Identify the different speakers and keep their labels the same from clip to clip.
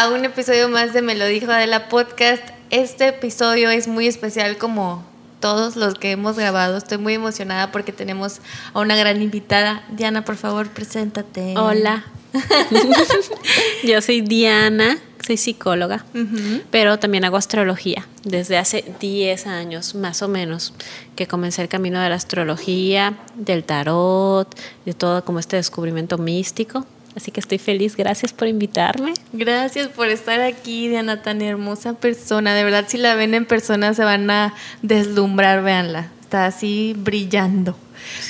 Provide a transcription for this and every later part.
Speaker 1: A un episodio más de Me lo dijo Adela Podcast. Este episodio es muy especial como todos los que hemos grabado. Estoy muy emocionada porque tenemos a una gran invitada. Diana, por favor, preséntate.
Speaker 2: Hola. Yo soy Diana, soy psicóloga, pero también hago astrología. Desde hace 10 años, más o menos, que comencé el camino de la astrología, del tarot, de todo como este descubrimiento místico. Así que estoy feliz, gracias por invitarme.
Speaker 1: Gracias por estar aquí, Diana, tan hermosa persona. De verdad, si la ven en persona se van a deslumbrar, véanla. Está así brillando.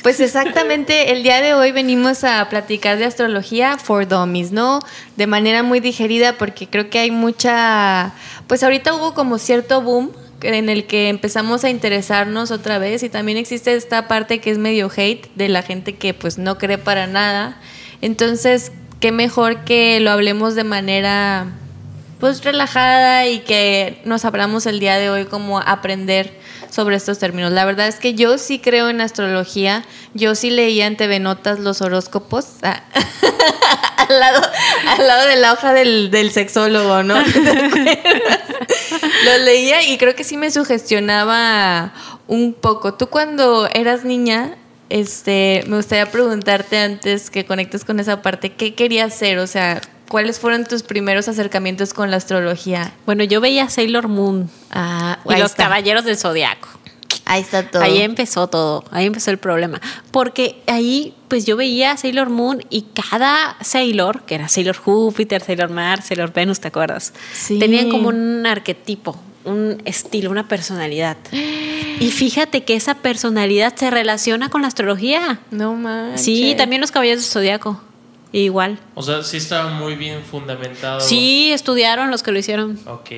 Speaker 1: Pues exactamente, el día de hoy venimos a platicar de astrología for dummies, ¿no? De manera muy digerida porque creo que hay mucha, pues ahorita hubo como cierto boom en el que empezamos a interesarnos otra vez y también existe esta parte que es medio hate de la gente que pues no cree para nada entonces, qué mejor que lo hablemos de manera pues relajada y que nos hablamos el día de hoy como aprender sobre estos términos. La verdad es que yo sí creo en astrología, yo sí leía en TV Notas los horóscopos ah, al, lado, al lado de la hoja del, del sexólogo, ¿no? los leía y creo que sí me sugestionaba un poco. Tú cuando eras niña, este, me gustaría preguntarte antes que conectes con esa parte, ¿qué querías hacer? O sea, ¿cuáles fueron tus primeros acercamientos con la astrología?
Speaker 2: Bueno, yo veía Sailor Moon ah, y los Caballeros del Zodiaco.
Speaker 1: Ahí está todo.
Speaker 2: Ahí empezó todo, ahí empezó el problema. Porque ahí, pues yo veía Sailor Moon y cada Sailor, que era Sailor Júpiter, Sailor Mars, Sailor Venus, ¿te acuerdas? Sí. Tenían como un arquetipo, un estilo, una personalidad. Y fíjate que esa personalidad se relaciona con la astrología.
Speaker 1: No más.
Speaker 2: Sí, también los caballeros del zodiaco. Igual.
Speaker 3: O sea, sí estaba muy bien fundamentado.
Speaker 2: Sí, estudiaron los que lo hicieron.
Speaker 3: Ok,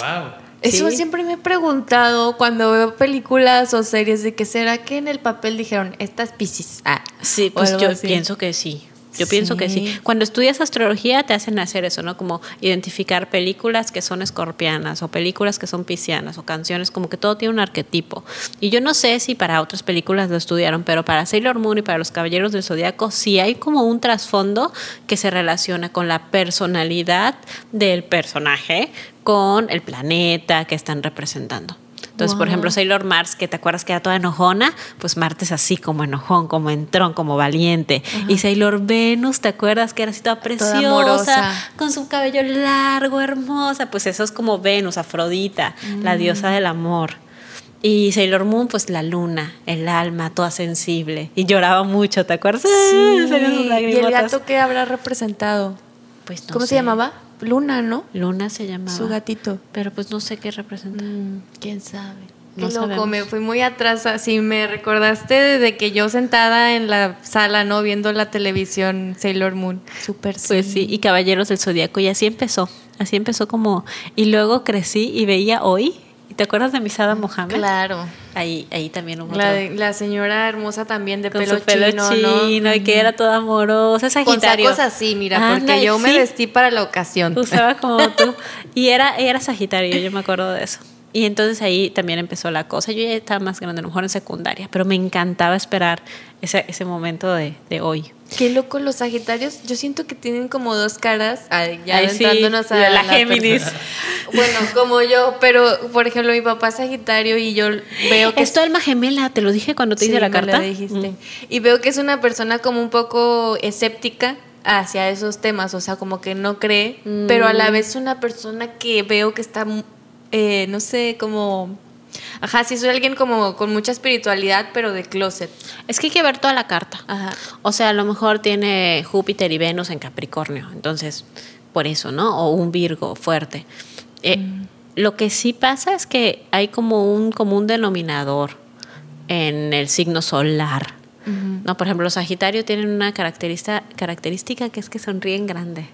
Speaker 3: wow.
Speaker 1: Eso siempre me he preguntado cuando veo películas o series de que será que en el papel dijeron, estas Pisces.
Speaker 2: Ah, sí, pues yo pienso que sí. Yo pienso que sí. Cuando estudias astrología te hacen hacer eso, ¿no? Como identificar películas que son escorpianas o películas que son piscianas o canciones, como que todo tiene un arquetipo. Y yo no sé si para otras películas lo estudiaron, pero para Sailor Moon y para los Caballeros del Zodíaco sí hay como un trasfondo que se relaciona con la personalidad del personaje, con el planeta que están representando. Entonces, por ejemplo, Sailor Mars, que te acuerdas que era toda enojona, pues Marte es así como enojón, como entrón, como valiente. Y Sailor Venus, ¿te acuerdas que era así toda preciosa, con su cabello largo, hermosa? Pues eso es como Venus, Afrodita, la mm. diosa del amor. Y Sailor Moon, pues la luna, el alma, toda sensible. Y lloraba mucho, ¿te acuerdas?
Speaker 1: Sí. ¿Y el gato que habrá representado? Pues ¿Cómo se llamaba? Luna, ¿no?
Speaker 2: Luna se llamaba.
Speaker 1: Su gatito.
Speaker 2: Pero pues no sé qué representa. Mm,
Speaker 1: ¿Quién sabe? No Qué loco, me fui muy atrás, así me recordaste desde que yo sentada en la sala, ¿no? Viendo la televisión Sailor Moon.
Speaker 2: Súper Pues sí, y Caballeros del Zodíaco, y así empezó. Así empezó como... Y luego crecí y veía hoy ¿Te acuerdas de Misada Mohamed?
Speaker 1: Claro.
Speaker 2: Ahí, ahí también hubo
Speaker 1: la, la señora hermosa también de pelo, chino,
Speaker 2: ¿no? y que era toda amorosa, Sagitario.
Speaker 1: Con sacos así, mira, porque yo me vestí para la ocasión.
Speaker 2: Usaba como tú. Y era, era Sagitario, yo me acuerdo de eso. Y entonces ahí también empezó la cosa. Yo ya estaba más grande, a lo mejor en secundaria, pero me encantaba esperar ese, ese momento de, de hoy.
Speaker 1: Qué loco los Sagitarios. Yo siento que tienen como dos caras. ya entrándonos a
Speaker 2: la, la Géminis.
Speaker 1: bueno, como yo, pero por ejemplo, mi papá es Sagitario y yo veo que.
Speaker 2: Es tu alma gemela, te lo dije cuando te hice la carta.
Speaker 1: dijiste. Mm. Y veo que es una persona como un poco escéptica hacia esos temas, o sea, como que no cree, pero a la mm. vez una persona que veo que está eh, no sé, como... Ajá, sí soy alguien como con mucha espiritualidad, pero de closet.
Speaker 2: Es que hay que ver toda la carta. Ajá. O sea, a lo mejor tiene Júpiter y Venus en Capricornio, entonces, por eso, ¿no? O un Virgo fuerte. Eh, mm. Lo que sí pasa es que hay como un común denominador en el signo solar. No, por ejemplo, los Sagitarios tienen una característica, característica que es que sonríen grande.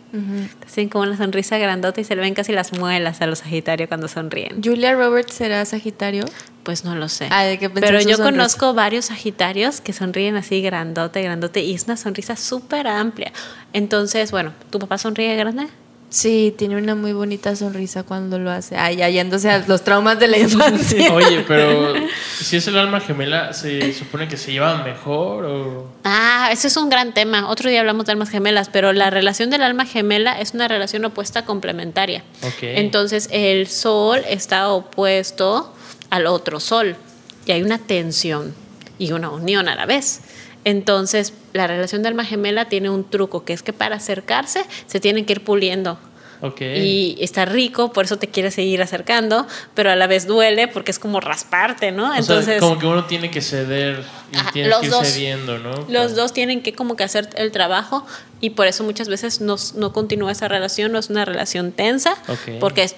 Speaker 2: Tienen como una sonrisa grandota y se le ven casi las muelas a los Sagitarios cuando sonríen.
Speaker 1: ¿Julia Roberts será Sagitario?
Speaker 2: Pues no lo sé.
Speaker 1: Ah,
Speaker 2: Pero yo conozco varios Sagitarios que sonríen así grandote, grandote y es una sonrisa súper amplia. Entonces, bueno, ¿tu papá sonríe grande?
Speaker 1: Sí, tiene una muy bonita sonrisa cuando lo hace. Ay, hallándose a los traumas de la infancia.
Speaker 3: Oye, pero si es el alma gemela, ¿se supone que se llevan mejor o...?
Speaker 2: Ah, ese es un gran tema. Otro día hablamos de almas gemelas, pero la relación del alma gemela es una relación opuesta complementaria.
Speaker 3: Ok.
Speaker 2: Entonces, el sol está opuesto al otro sol y hay una tensión y una unión a la vez. Entonces, la relación de alma gemela tiene un truco, que es que para acercarse se tienen que ir puliendo.
Speaker 3: Ok.
Speaker 2: Y está rico, por eso te quieres seguir acercando, pero a la vez duele porque es como rasparte, ¿no?
Speaker 3: o sea, como que uno tiene que ceder y
Speaker 2: Ajá,
Speaker 3: tiene
Speaker 2: los
Speaker 3: que ir
Speaker 2: dos.
Speaker 3: cediendo, ¿no?
Speaker 2: los dos tienen que como que hacer el trabajo y por eso muchas veces no, no continúa esa relación, no es una relación tensa,
Speaker 3: Ok.
Speaker 2: porque es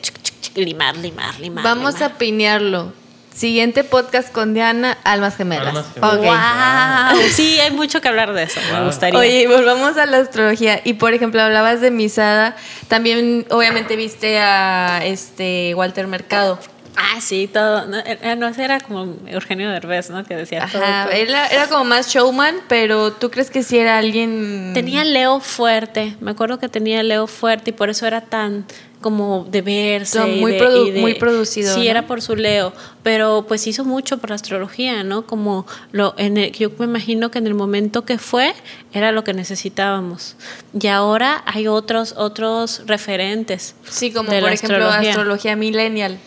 Speaker 2: limar, limar, limar.
Speaker 1: Vamos
Speaker 2: limar.
Speaker 1: a pinearlo. Siguiente podcast con Diana, Almas Gemelas.
Speaker 3: Almas gemelas.
Speaker 1: Ok.
Speaker 2: Wow. Sí, hay mucho que hablar de eso, me gustaría.
Speaker 1: Oye, volvamos a la astrología. Y por ejemplo, hablabas de Misada. También, obviamente, viste a este Walter Mercado.
Speaker 2: Ah, sí, todo. No, eh, no, ese era como Eugenio Derbez, ¿no? Que decía todo,
Speaker 1: Ajá.
Speaker 2: todo.
Speaker 1: Él era, era como más showman, pero ¿tú crees que sí era alguien.
Speaker 2: Tenía Leo fuerte, me acuerdo que tenía Leo fuerte y por eso era tan como de verse. Y
Speaker 1: muy
Speaker 2: de-
Speaker 1: produ-
Speaker 2: y de-
Speaker 1: muy producido,
Speaker 2: Sí,
Speaker 1: ¿no?
Speaker 2: era por su Leo, pero pues hizo mucho por la astrología, ¿no? Como lo, en el, yo me imagino que en el momento que fue era lo que necesitábamos. Y ahora hay otros, otros referentes.
Speaker 1: Sí, como
Speaker 2: de
Speaker 1: por
Speaker 2: la
Speaker 1: ejemplo
Speaker 2: astrología.
Speaker 1: astrología millennial,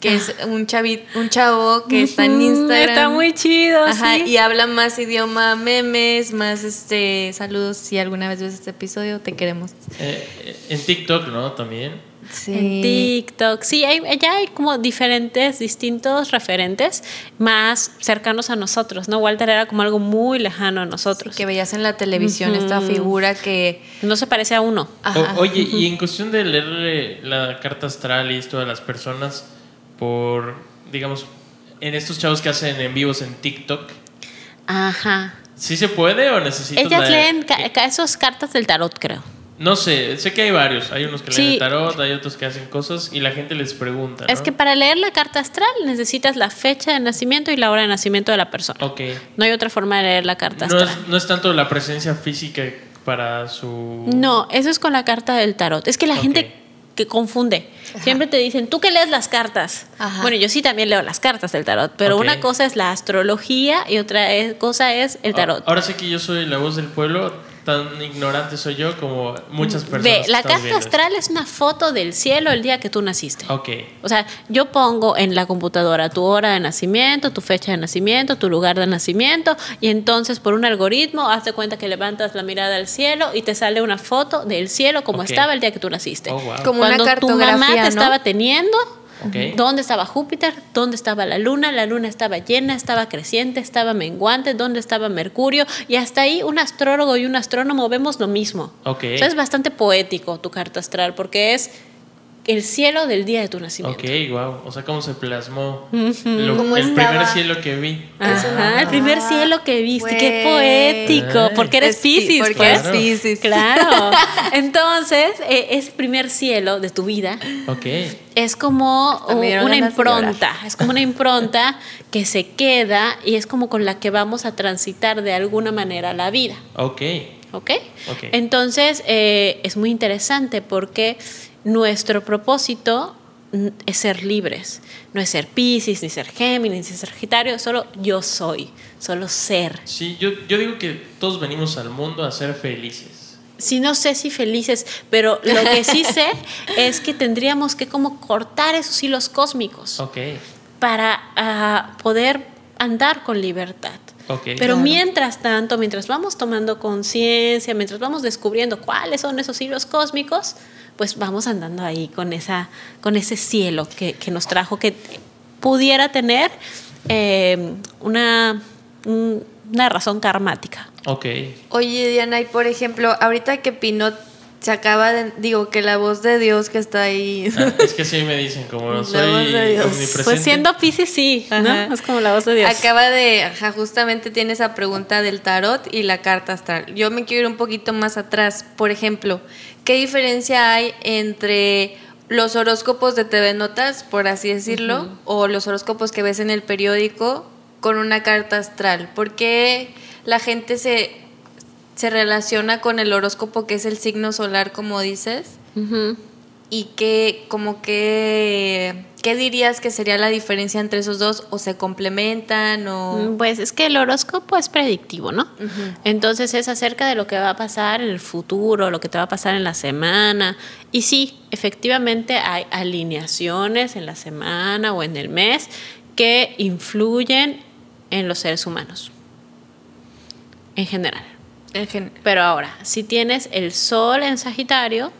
Speaker 1: que es un chavi, un chavo que está en Instagram.
Speaker 2: Está muy chido,
Speaker 1: Ajá,
Speaker 2: sí.
Speaker 1: y habla más idioma memes, más este saludos. Si alguna vez ves este episodio, te queremos.
Speaker 3: Eh, eh, en TikTok, ¿no? También.
Speaker 1: Sí.
Speaker 2: En TikTok. Sí, hay, ya hay como diferentes, distintos referentes más cercanos a nosotros, ¿no? Walter era como algo muy lejano a nosotros.
Speaker 1: que veías en la televisión esta figura que
Speaker 2: No se parece a uno.
Speaker 1: Ajá.
Speaker 3: O- oye, y en cuestión de leer eh, la carta astral y esto de las personas por, digamos, en estos chavos que hacen en vivos en TikTok,
Speaker 2: Ajá.
Speaker 3: ¿sí se puede o necesitas
Speaker 2: Ellas
Speaker 3: la-
Speaker 2: leen ca- ca- esas cartas del tarot, creo.
Speaker 3: No sé, sé que hay varios. Hay unos que
Speaker 2: Sí.
Speaker 3: leen el tarot, hay otros que hacen cosas y la gente les pregunta.
Speaker 2: Es que para leer la carta astral necesitas la fecha de nacimiento y la hora de nacimiento de la persona.
Speaker 3: Ok.
Speaker 2: No hay otra forma de leer la carta
Speaker 3: No
Speaker 2: astral.
Speaker 3: es, no es tanto la presencia física para su.
Speaker 2: No, eso es con la carta del tarot. Es que la gente que confunde. Siempre te dicen, tú que lees las cartas.
Speaker 1: Ajá.
Speaker 2: Bueno, yo sí también leo las cartas del tarot, pero una cosa es la astrología y otra es- cosa es el tarot.
Speaker 3: Ahora sé que yo soy la voz del pueblo, tan ignorante soy yo como muchas personas.
Speaker 2: Ve, la carta
Speaker 3: viendo
Speaker 2: astral es una foto del cielo el día que tú naciste.
Speaker 3: Ok.
Speaker 2: O sea, yo pongo en la computadora tu hora de nacimiento, tu fecha de nacimiento, tu lugar de nacimiento, y entonces por un algoritmo, haz de cuenta que levantas la mirada al cielo y te sale una foto del cielo como estaba el día que tú naciste.
Speaker 3: Oh, wow.
Speaker 1: Como una
Speaker 2: Cuando tu mamá
Speaker 1: cartografía,
Speaker 2: te
Speaker 1: ¿no?
Speaker 2: estaba teniendo, Dónde estaba Júpiter, dónde estaba la luna, la luna estaba llena, estaba creciente, estaba menguante, dónde estaba Mercurio, y hasta ahí un astrólogo y un astrónomo vemos lo mismo.
Speaker 3: Ok.
Speaker 2: O sea, es bastante poético tu carta astral, porque es el cielo del día de tu nacimiento.
Speaker 3: Ok, wow. O sea, cómo se plasmó lo-
Speaker 1: ¿Cómo
Speaker 3: el
Speaker 1: estaba?
Speaker 3: primer cielo que vi.
Speaker 2: Ajá, el primer cielo que viste, qué poético, porque eres
Speaker 1: Es pi-
Speaker 2: Piscis,
Speaker 1: porque
Speaker 2: pues.
Speaker 1: eres Piscis.
Speaker 2: Claro. Entonces, eh, ese primer cielo de tu vida
Speaker 3: Ok.
Speaker 2: es como
Speaker 1: dieron
Speaker 2: una impronta, es como una impronta que se queda y es como con la que vamos a transitar de alguna manera la vida.
Speaker 3: Ok.
Speaker 2: ¿Ok?
Speaker 3: Ok.
Speaker 2: Entonces, eh, es muy interesante porque nuestro propósito es ser libres. No es ser Piscis, ni ser Géminis, ni ser Sagitario, solo yo soy, solo ser.
Speaker 3: Sí, yo, yo digo que todos venimos al mundo a ser felices.
Speaker 2: Sí, no sé si felices, pero lo que sí sé es que tendríamos que como cortar esos hilos cósmicos para ah, poder andar con libertad. Pero
Speaker 1: Claro.
Speaker 2: mientras tanto, mientras vamos tomando conciencia, mientras vamos descubriendo cuáles son esos hilos cósmicos, pues vamos andando ahí con, esa, con ese cielo que, que nos trajo, que pudiera tener eh, una, un- una razón karmática.
Speaker 3: Ok.
Speaker 1: Oye, Diana, y por ejemplo, ahorita que Pinot se acaba de. Digo, que la voz de Dios que está ahí.
Speaker 3: Ah, es que sí me dicen, como
Speaker 1: La
Speaker 3: soy
Speaker 1: voz de Dios.
Speaker 3: omnipresente.
Speaker 2: Pues siendo Pisces sí, ¿no?
Speaker 1: Ajá.
Speaker 2: Es como la voz de Dios.
Speaker 1: Acaba de, ajá, justamente tiene esa pregunta del tarot y la carta astral. Yo me quiero ir un poquito más atrás. Por ejemplo, ¿qué diferencia hay entre los horóscopos de TV Notas, por así decirlo, o los horóscopos que ves en el periódico con una carta astral? ¿Por qué la gente se, se relaciona con el horóscopo que es el signo solar, como dices? Y qué, como que, ¿qué dirías que sería la diferencia entre esos dos? ¿O se complementan? O...
Speaker 2: Mm, pues es que el horóscopo es predictivo, ¿no? Entonces es acerca de lo que va a pasar en el futuro, lo que te va a pasar en la semana. Y sí, efectivamente hay alineaciones en la semana o en el mes que influyen en los seres humanos, en general. Pero ahora, si tienes el Sol en Sagitario,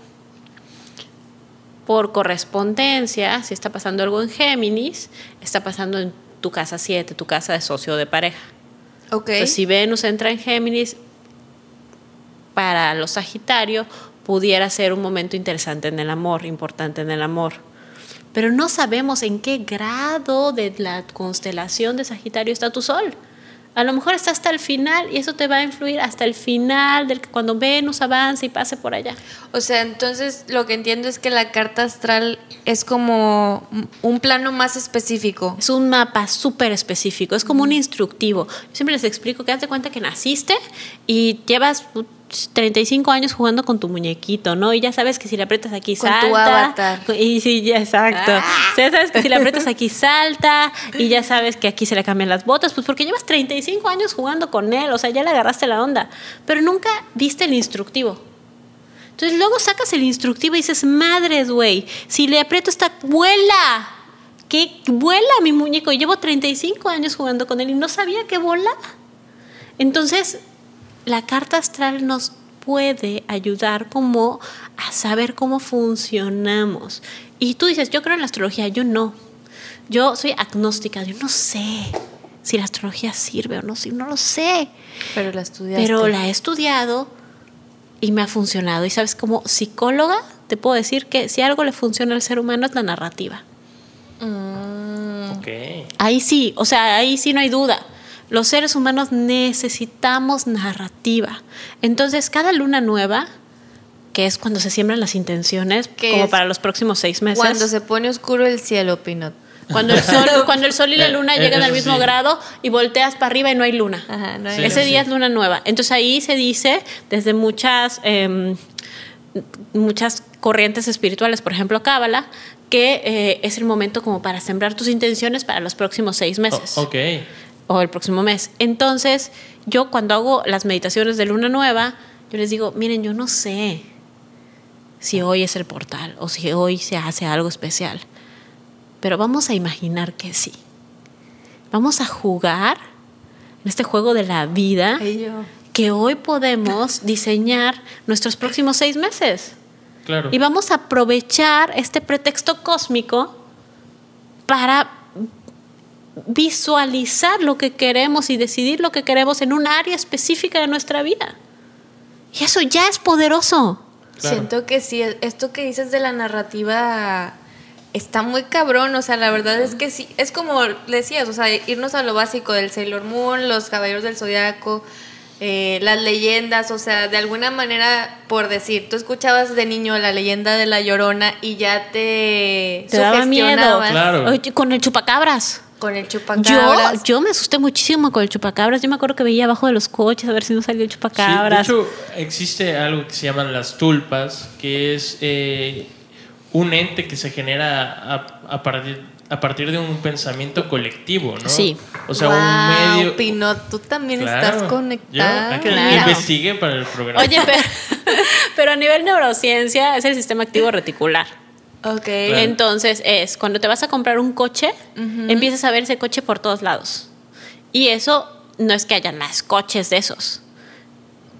Speaker 2: por correspondencia, si está pasando algo en Géminis, está pasando en tu casa 7, tu casa de socio de pareja.
Speaker 1: Ok.
Speaker 2: si Venus entra en Géminis, para los Sagitarios pudiera ser un momento interesante en el amor, importante en el amor. Pero no sabemos en qué grado de la constelación de Sagitario está tu Sol. A lo mejor está hasta el final y eso te va a influir hasta el final, del, cuando Venus avance y pase por allá.
Speaker 1: O sea, entonces lo que entiendo es que la carta astral es como un plano más específico.
Speaker 2: Es un mapa súper específico, es como un instructivo. Yo siempre les explico que haz de cuenta que naciste y llevas 35 años jugando con tu muñequito, ¿no? Y ya sabes que si le aprietas aquí
Speaker 1: con
Speaker 2: salta.
Speaker 1: Tu avatar.
Speaker 2: Y sí, ya, exacto. Ah. ya sabes que si le aprietas aquí salta y ya sabes que aquí se le cambian las botas, pues porque llevas 35 años jugando con él, o sea, ya le agarraste la onda, pero nunca viste el instructivo. Entonces luego sacas el instructivo y dices, madres, güey, si le aprieto esta vuela. ¿Qué vuela mi muñeco? Llevo 35 años jugando con él y no sabía que volaba. Entonces, la carta astral nos puede ayudar como a saber cómo funcionamos. Y tú dices, yo creo en la astrología, yo no. Yo soy agnóstica, yo no sé si la astrología sirve o no, si no lo sé.
Speaker 1: Pero la estudiaste.
Speaker 2: Pero la he estudiado y me ha funcionado. Y sabes, como psicóloga, te puedo decir que si algo le funciona al ser humano es la narrativa.
Speaker 3: Mm.
Speaker 2: Ahí sí, o sea, ahí sí no hay duda. Los seres humanos necesitamos narrativa. Entonces, cada luna nueva, que es cuando se siembran las intenciones, como para los próximos seis meses.
Speaker 1: Cuando se pone oscuro el cielo, Pinot.
Speaker 2: Cuando el sol, cuando el sol y la eh, luna llegan al mismo grado y volteas para arriba y no hay luna. Ese día es luna nueva. Entonces ahí se dice desde muchas em, muchas corrientes espirituales, por ejemplo Cábala, que eh, es el momento como para sembrar tus intenciones para los próximos seis meses.
Speaker 3: ok
Speaker 2: o el próximo mes. Entonces, yo cuando hago las meditaciones de luna nueva, yo les digo, miren, yo no sé si hoy es el portal o si hoy se hace algo especial, pero vamos a imaginar que sí. Vamos a jugar en este juego de la vida que hoy podemos diseñar nuestros próximos seis meses.
Speaker 3: Claro.
Speaker 2: Y vamos a aprovechar este pretexto cósmico para visualizar lo que queremos y decidir lo que queremos en un área específica de nuestra vida. Y eso ya es poderoso.
Speaker 1: Siento que sí, esto que dices de la narrativa está muy cabrón, o sea, la verdad es que sí, es como decías, o sea, irnos a lo básico del Sailor Moon, los Caballeros del Zodiaco, eh, las leyendas, o sea, de alguna manera, por decir, tú escuchabas de niño la leyenda de la Llorona y ya te,
Speaker 2: te daba miedo, con el chupacabras.
Speaker 1: Con el chupacabras.
Speaker 2: Yo, me asusté muchísimo con el chupacabras. Yo me acuerdo que veía abajo de los coches a ver si no salía el chupacabras.
Speaker 3: de hecho, existe algo que se llaman las tulpas, que es eh, un ente que se genera a, partir, a partir de un pensamiento colectivo, ¿no?
Speaker 2: Sí.
Speaker 3: O sea, un medio.
Speaker 1: Pino, tú también estás conectado.
Speaker 3: Yo, investigué para el programa.
Speaker 2: Oye, pero, pero a nivel neurociencia es el sistema activo reticular.
Speaker 1: Ok.
Speaker 2: Entonces es, cuando te vas a comprar un coche, empiezas a ver ese coche por todos lados. Y eso no es que haya más coches de esos.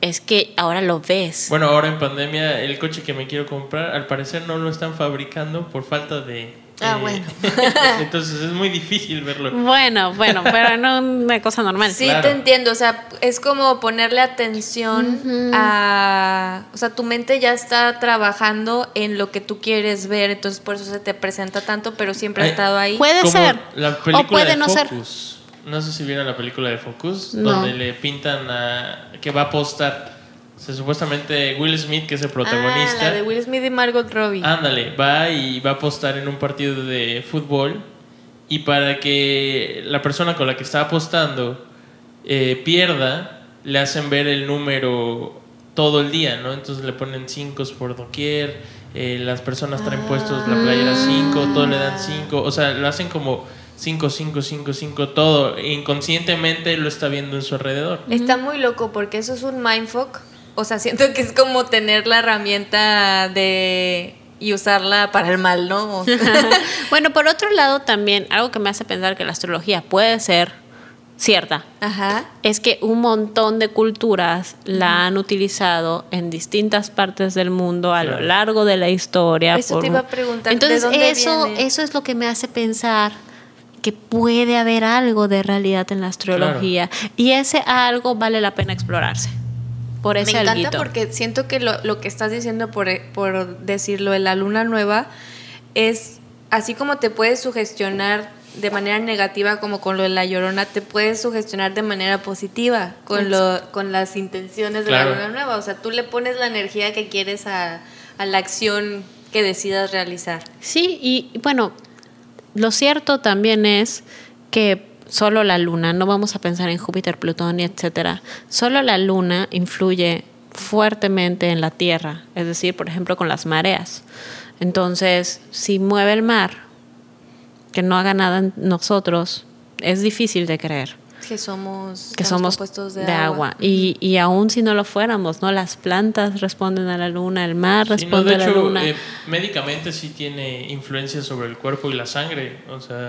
Speaker 2: Es que ahora lo ves.
Speaker 3: Bueno, ahora en pandemia el coche que me quiero comprar, al parecer no lo están fabricando por falta de
Speaker 1: Ah, eh, bueno.
Speaker 3: entonces es muy difícil verlo.
Speaker 2: Bueno, bueno, pero no una cosa normal.
Speaker 1: Sí, te entiendo. O sea, es como ponerle atención a. O sea, tu mente ya está trabajando en lo que tú quieres ver, entonces por eso se te presenta tanto, pero siempre ha estado ahí.
Speaker 2: Puede ser.
Speaker 3: La película o puede no ser. No sé si vieron la película de Focus, donde le pintan a. que va a apostar supuestamente Will Smith, que es el protagonista.
Speaker 1: Ah, la de Will Smith y Margot Robbie.
Speaker 3: Ándale, va y va a apostar en un partido de fútbol. Y para que la persona con la que está apostando eh, pierda, le hacen ver el número todo el día, ¿no? Entonces le ponen cinco por doquier, eh, las personas traen puestos la playera 5, todo le dan 5, o sea, lo hacen como 5, 5, 5, 5, todo. Inconscientemente lo está viendo en su alrededor.
Speaker 1: Está muy loco porque eso es un mindfuck. O sea, siento que es como tener la herramienta de y usarla para el mal, ¿no?
Speaker 2: bueno, por otro lado también, algo que me hace pensar que la astrología puede ser cierta,
Speaker 1: Ajá.
Speaker 2: es que un montón de culturas la han utilizado en distintas partes del mundo a lo largo de la historia.
Speaker 1: Eso te iba a preguntar.
Speaker 2: Entonces, eso, eso es lo que me hace pensar que puede haber algo de realidad en la astrología y ese algo vale la pena explorarse. Por ese
Speaker 1: Me encanta porque siento que lo, lo, que estás diciendo, por, por decirlo, de la luna nueva, es así como te puedes sugestionar de manera negativa como con lo de la llorona, te puedes sugestionar de manera positiva con, lo, con las intenciones de la luna nueva. O sea, tú le pones la energía que quieres a, a la acción que decidas realizar.
Speaker 2: Sí, y bueno, lo cierto también es que solo la luna, no vamos a pensar en Júpiter, Plutón y etcétera, solo la luna influye fuertemente en la Tierra, es decir, por ejemplo, con las mareas. Entonces, si mueve el mar, que no haga nada en nosotros, es difícil de creer.
Speaker 1: Que somos,
Speaker 2: que somos compuestos de, agua. Y, y aún si no lo fuéramos, ¿no? Las plantas responden a la luna, el mar responde a la luna.
Speaker 3: Eh, médicamente sí tiene influencia sobre el cuerpo y la sangre.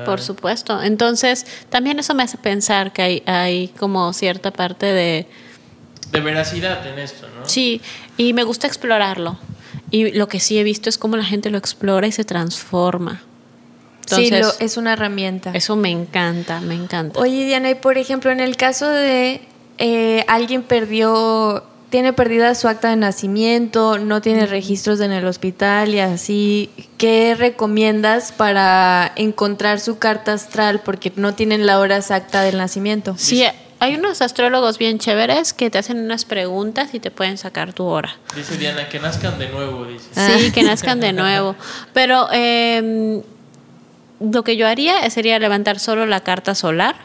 Speaker 2: Por supuesto. Entonces, también eso me hace pensar que hay, hay como cierta parte de...
Speaker 3: De veracidad en esto, ¿no?
Speaker 2: Sí, y me gusta explorarlo. Y lo que sí he visto es cómo la gente lo explora y se transforma
Speaker 1: sí, es una herramienta.
Speaker 2: Eso me encanta, me encanta.
Speaker 1: Oye, Diana, y por ejemplo, en el caso de eh, alguien perdió, tiene perdida su acta de nacimiento, no tiene registros en el hospital y así, ¿qué recomiendas para encontrar su carta astral? Porque no tienen la hora exacta del nacimiento.
Speaker 2: Sí. Hay unos astrólogos bien chéveres que te hacen unas preguntas y te pueden sacar tu hora.
Speaker 3: Dice Diana, que nazcan de nuevo, dice.
Speaker 2: Sí, que nazcan de nuevo. Pero eh, lo que yo haría sería levantar solo la carta solar,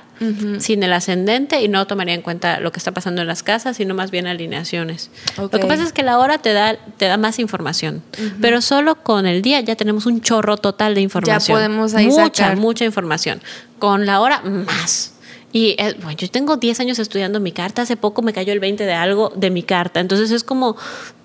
Speaker 2: sin el ascendente, y no tomaría en cuenta lo que está pasando en las casas, sino más bien alineaciones. Lo que pasa es que la hora te da, te da más información, pero solo con el día ya tenemos un chorro total de información.
Speaker 1: Ya podemos ahí
Speaker 2: Mucha, mucha información. Con la hora, más. Y eh, bueno, yo tengo 10 años estudiando mi carta, hace poco me cayó el 20 de algo de mi carta, entonces es como,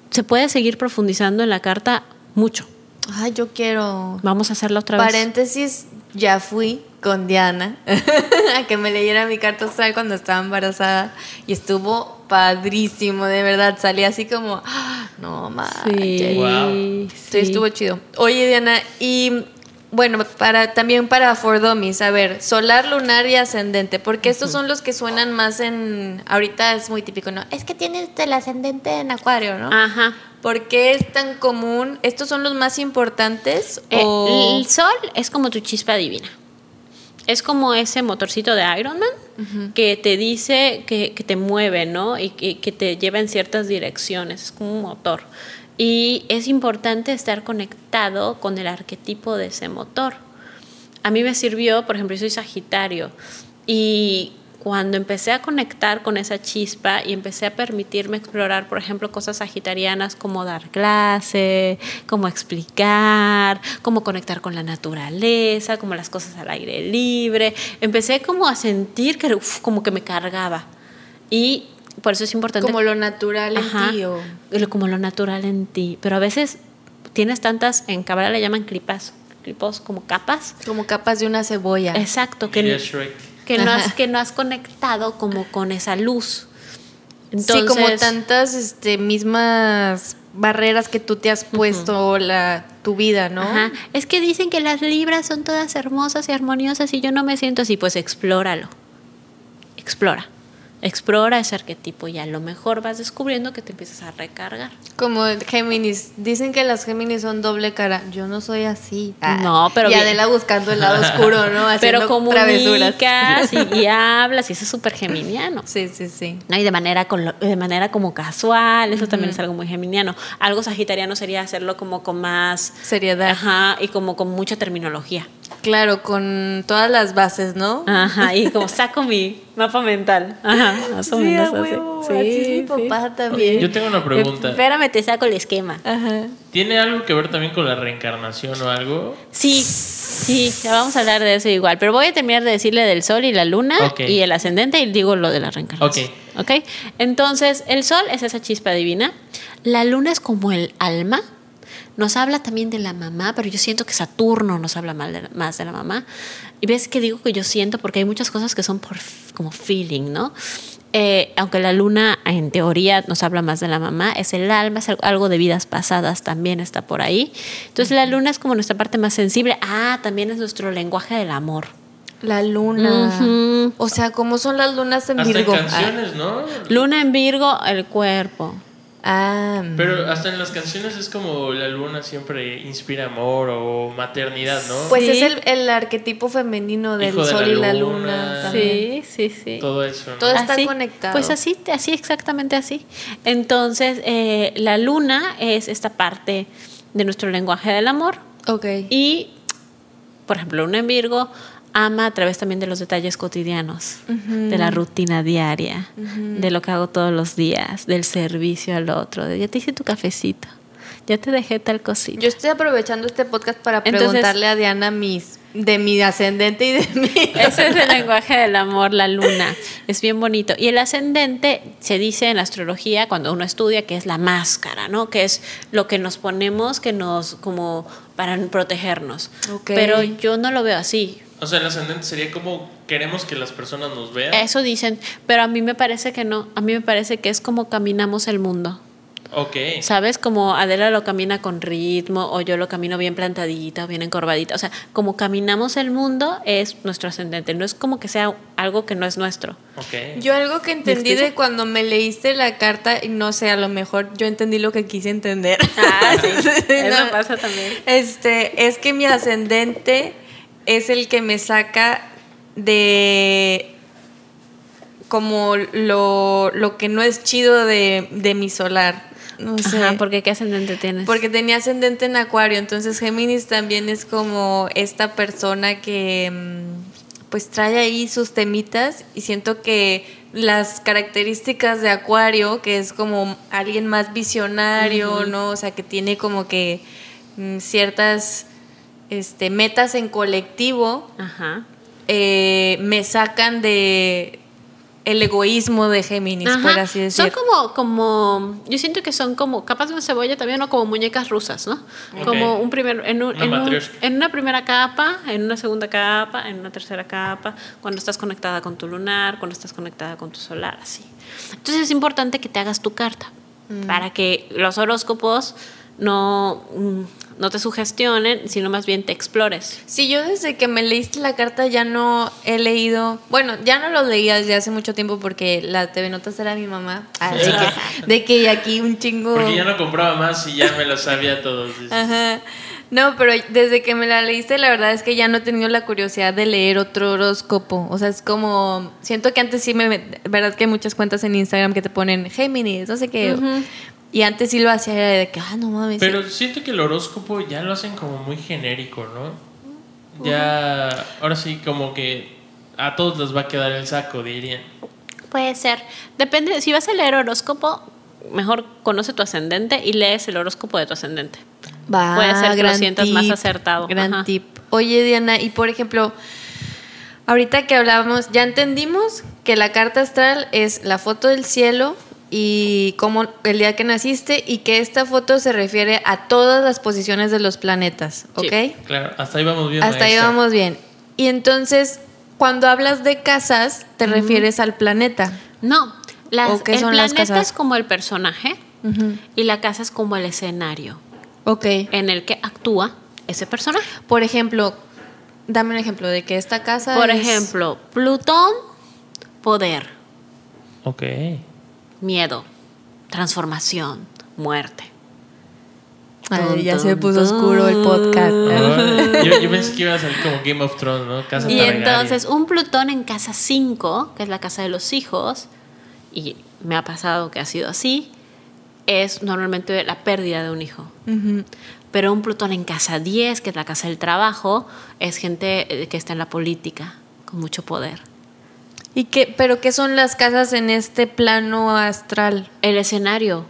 Speaker 2: se puede seguir profundizando en la carta mucho.
Speaker 1: Ay, yo quiero.
Speaker 2: Vamos a hacerlo otra vez.
Speaker 1: Paréntesis, ya fui con Diana a que me leyera mi carta astral cuando estaba embarazada y estuvo padrísimo, de verdad. Salí así como, ah, no más.
Speaker 2: Sí,
Speaker 1: sí, estuvo chido. Oye, Diana, y bueno, para también para For Dummies, a ver, solar, lunar y ascendente, porque estos son los que suenan más en ahorita es muy típico, ¿no? Es que tienes el ascendente en Acuario, ¿no?
Speaker 2: Ajá.
Speaker 1: ¿Por qué es tan común? ¿Estos son los más importantes?
Speaker 2: Eh, el sol es como tu chispa divina. Es como ese motorcito de Iron Man que te dice que, te mueve, ¿no? Y que, te lleva en ciertas direcciones. Es como un motor. Y es importante estar conectado con el arquetipo de ese motor. A mí me sirvió, por ejemplo, yo soy Sagitario. Y cuando empecé a conectar con esa chispa y empecé a permitirme explorar, por ejemplo, cosas sagitarianas como dar clase, como explicar, como conectar con la naturaleza, como las cosas al aire libre, empecé como a sentir que como que me cargaba. Y por eso es importante.
Speaker 1: Como lo natural en ti. O...
Speaker 2: Como lo natural en ti. Pero a veces tienes tantas, en Cabral le llaman clipas, clipos como capas.
Speaker 1: Como capas de una cebolla.
Speaker 2: Exacto. Que, que no, has, que no has conectado como con esa luz.
Speaker 1: sí, como tantas este, mismas barreras que tú te has puesto la, tu vida, ¿no?
Speaker 2: Es que dicen que las libras son todas hermosas y armoniosas y yo no me siento así, pues explóralo. Explora explora ese arquetipo y a lo mejor vas descubriendo que te empiezas a recargar.
Speaker 1: Como Géminis, dicen que las Géminis son doble cara. Yo no soy así.
Speaker 2: Ah, no, pero
Speaker 1: y Adela buscando el lado oscuro, ¿no?
Speaker 2: Haciendo pero comunicas y, y, hablas y eso es súper geminiano.
Speaker 1: Sí, sí, sí.
Speaker 2: ¿No? Y de manera de manera como casual, eso también es algo muy geminiano. Algo sagitariano sería hacerlo como con más
Speaker 1: seriedad.
Speaker 2: Ajá, y como con mucha terminología.
Speaker 1: Claro, con todas las bases, ¿no?
Speaker 2: Ajá, y como saco mi mapa mental. Ajá, más o
Speaker 1: Sí,
Speaker 2: menos así.
Speaker 1: huevo, así es mi papá también.
Speaker 3: Yo tengo una pregunta.
Speaker 2: Espérame, te saco el esquema.
Speaker 1: Ajá.
Speaker 3: ¿Tiene algo que ver también con la reencarnación o algo?
Speaker 2: Sí, sí, ya vamos a hablar de eso igual. Pero voy a terminar de decirle del sol y la luna
Speaker 3: Ok.
Speaker 2: y el ascendente y digo lo de la reencarnación. Ok. Entonces, el sol es esa chispa divina. La luna es como el alma. Nos habla también de la mamá, pero yo siento que Saturno nos habla mal de la- más de la mamá. Y ves que digo que yo siento porque hay muchas cosas que son por como feeling, ¿no? Eh, aunque la luna en teoría nos habla más de la mamá, es el alma, es al- algo de vidas pasadas, también está por ahí. Entonces la luna es como nuestra parte más sensible. Ah, también es nuestro lenguaje del amor.
Speaker 1: La luna. O sea, ¿cómo son las lunas en
Speaker 3: Hasta en
Speaker 1: Virgo?
Speaker 3: canciones, ¿no?
Speaker 2: Luna en Virgo, el cuerpo.
Speaker 1: Ah,
Speaker 3: Pero hasta en las canciones es como la luna siempre inspira amor o maternidad, ¿no?
Speaker 1: pues
Speaker 2: Sí.
Speaker 1: es el, el arquetipo femenino del
Speaker 3: Hijo de
Speaker 1: sol
Speaker 3: la
Speaker 1: y la
Speaker 3: luna.
Speaker 1: también.
Speaker 2: Sí, sí, sí.
Speaker 3: Todo eso, ¿no?
Speaker 1: Todo está conectado.
Speaker 2: Pues así, así, exactamente así. Entonces, eh, la luna es esta parte de nuestro lenguaje del amor.
Speaker 1: Ok.
Speaker 2: Y, por ejemplo, luna en Virgo ama a través también de los detalles cotidianos, de la rutina diaria, de lo que hago todos los días, del servicio al otro, de ya te hice tu cafecito, ya te dejé tal cosita.
Speaker 1: Yo estoy aprovechando este podcast para
Speaker 2: Entonces-
Speaker 1: preguntarle a Diana mis de mi ascendente y de mi.
Speaker 2: Ese es el lenguaje del amor, la luna. Es bien bonito. Y el ascendente se dice en la astrología, cuando uno estudia, que es la máscara, ¿no? Que es lo que nos ponemos que nos, como para protegernos.
Speaker 1: Ok.
Speaker 2: Pero yo no lo veo así.
Speaker 3: O sea, el ascendente sería como queremos que las personas nos vean.
Speaker 2: Eso dicen, pero a mí me parece que no. A mí me parece que es como caminamos el mundo.
Speaker 3: Ok.
Speaker 2: ¿Sabes? Como Adela lo camina con ritmo o yo lo camino bien plantadita o bien encorvadita. O sea, como caminamos el mundo es nuestro ascendente. No es como que sea algo que no es nuestro.
Speaker 3: Ok.
Speaker 1: Yo algo que entendí de cuando me leíste la carta, y no sé, a lo mejor yo entendí lo que quise entender.
Speaker 2: Ah, sí. Eso
Speaker 1: No.
Speaker 2: pasa también.
Speaker 1: Este, es que mi ascendente es el que me saca de como lo, lo que no es chido de, de mi solar. No sé.
Speaker 2: Ajá, porque ¿qué ascendente tienes?
Speaker 1: Porque tenía ascendente en Acuario, entonces Géminis también es como esta persona que mm, pues trae ahí sus temitas y siento que las características de Acuario, que es como alguien más visionario, ¿no? O sea, que tiene como que mm, ciertas este, metas en colectivo,
Speaker 2: Ajá.
Speaker 1: eh, me sacan de el egoísmo de Géminis,
Speaker 2: Ajá.
Speaker 1: por así decirlo.
Speaker 2: Son como, como, yo siento que son como, capaz de una cebolla también, o como muñecas rusas, ¿no? Como un primer, en, un-
Speaker 3: Una
Speaker 2: en, un-
Speaker 3: matrioshka.
Speaker 2: en una primera capa, en una segunda capa, en una tercera capa, cuando estás conectada con tu lunar, cuando estás conectada con tu solar, así. Entonces es importante que te hagas tu carta, para que los horóscopos no, mm, no te sugestionen, sino más bien te explores.
Speaker 1: Sí, yo desde que me leíste la carta ya no he leído, bueno, ya no lo leía desde hace mucho tiempo porque la TV Notas era mi mamá, así que de que aquí un chingo...
Speaker 3: Porque ya no compraba más y ya me lo sabía todos.
Speaker 1: Ajá. No, pero desde que me la leíste, la verdad es que ya no he tenido la curiosidad de leer otro horóscopo. O sea, es como. Siento que antes sí me. Verdad que hay muchas cuentas en Instagram que te ponen Géminis, no sé qué. Y antes sí lo hacía era de que, ah, no mames.
Speaker 3: Pero siento que el horóscopo ya lo hacen como muy genérico, ¿no? Ya, ahora sí, como que a todos les va a quedar el saco, dirían.
Speaker 2: Puede ser. Depende, si vas a leer horóscopo, mejor conoce tu ascendente y lees el horóscopo de tu ascendente.
Speaker 1: Va,
Speaker 2: Puede ser que lo sientas más acertado.
Speaker 1: Gran
Speaker 2: Ajá.
Speaker 1: tip. Oye, Diana, y por ejemplo, ahorita que hablábamos, ya entendimos que la carta astral es la foto del cielo y cómo el día que naciste y que esta foto se refiere a todas las posiciones de los planetas, ¿ok?
Speaker 2: Sí.
Speaker 3: Claro, hasta ahí vamos bien.
Speaker 1: Hasta ahí vamos bien. Y entonces, cuando hablas de casas, te refieres al planeta.
Speaker 2: No, las,
Speaker 1: ¿O qué
Speaker 2: el
Speaker 1: son las
Speaker 2: planeta
Speaker 1: casas?
Speaker 2: es como el personaje y la casa es como el escenario
Speaker 1: Ok.
Speaker 2: en el que actúa ese personaje.
Speaker 1: Por ejemplo, dame un ejemplo de que esta casa
Speaker 2: Por
Speaker 1: es-
Speaker 2: ejemplo, Plutón, poder,
Speaker 3: Ok.
Speaker 2: Miedo, transformación, muerte.
Speaker 1: Ay, ya se puso oscuro el podcast.
Speaker 3: Yo, yo pensé que iba a salir como Game of Thrones, ¿no? Casa
Speaker 2: Y
Speaker 3: Targaryen.
Speaker 2: entonces un Plutón en casa 5, que es la casa de los hijos, y me ha pasado que ha sido así, es normalmente la pérdida de un hijo. Pero un Plutón en casa 10, que es la casa del trabajo, es gente eh, que está en la política, con mucho poder.
Speaker 1: ¿Y qué, pero qué son las casas en este plano astral?
Speaker 2: El escenario.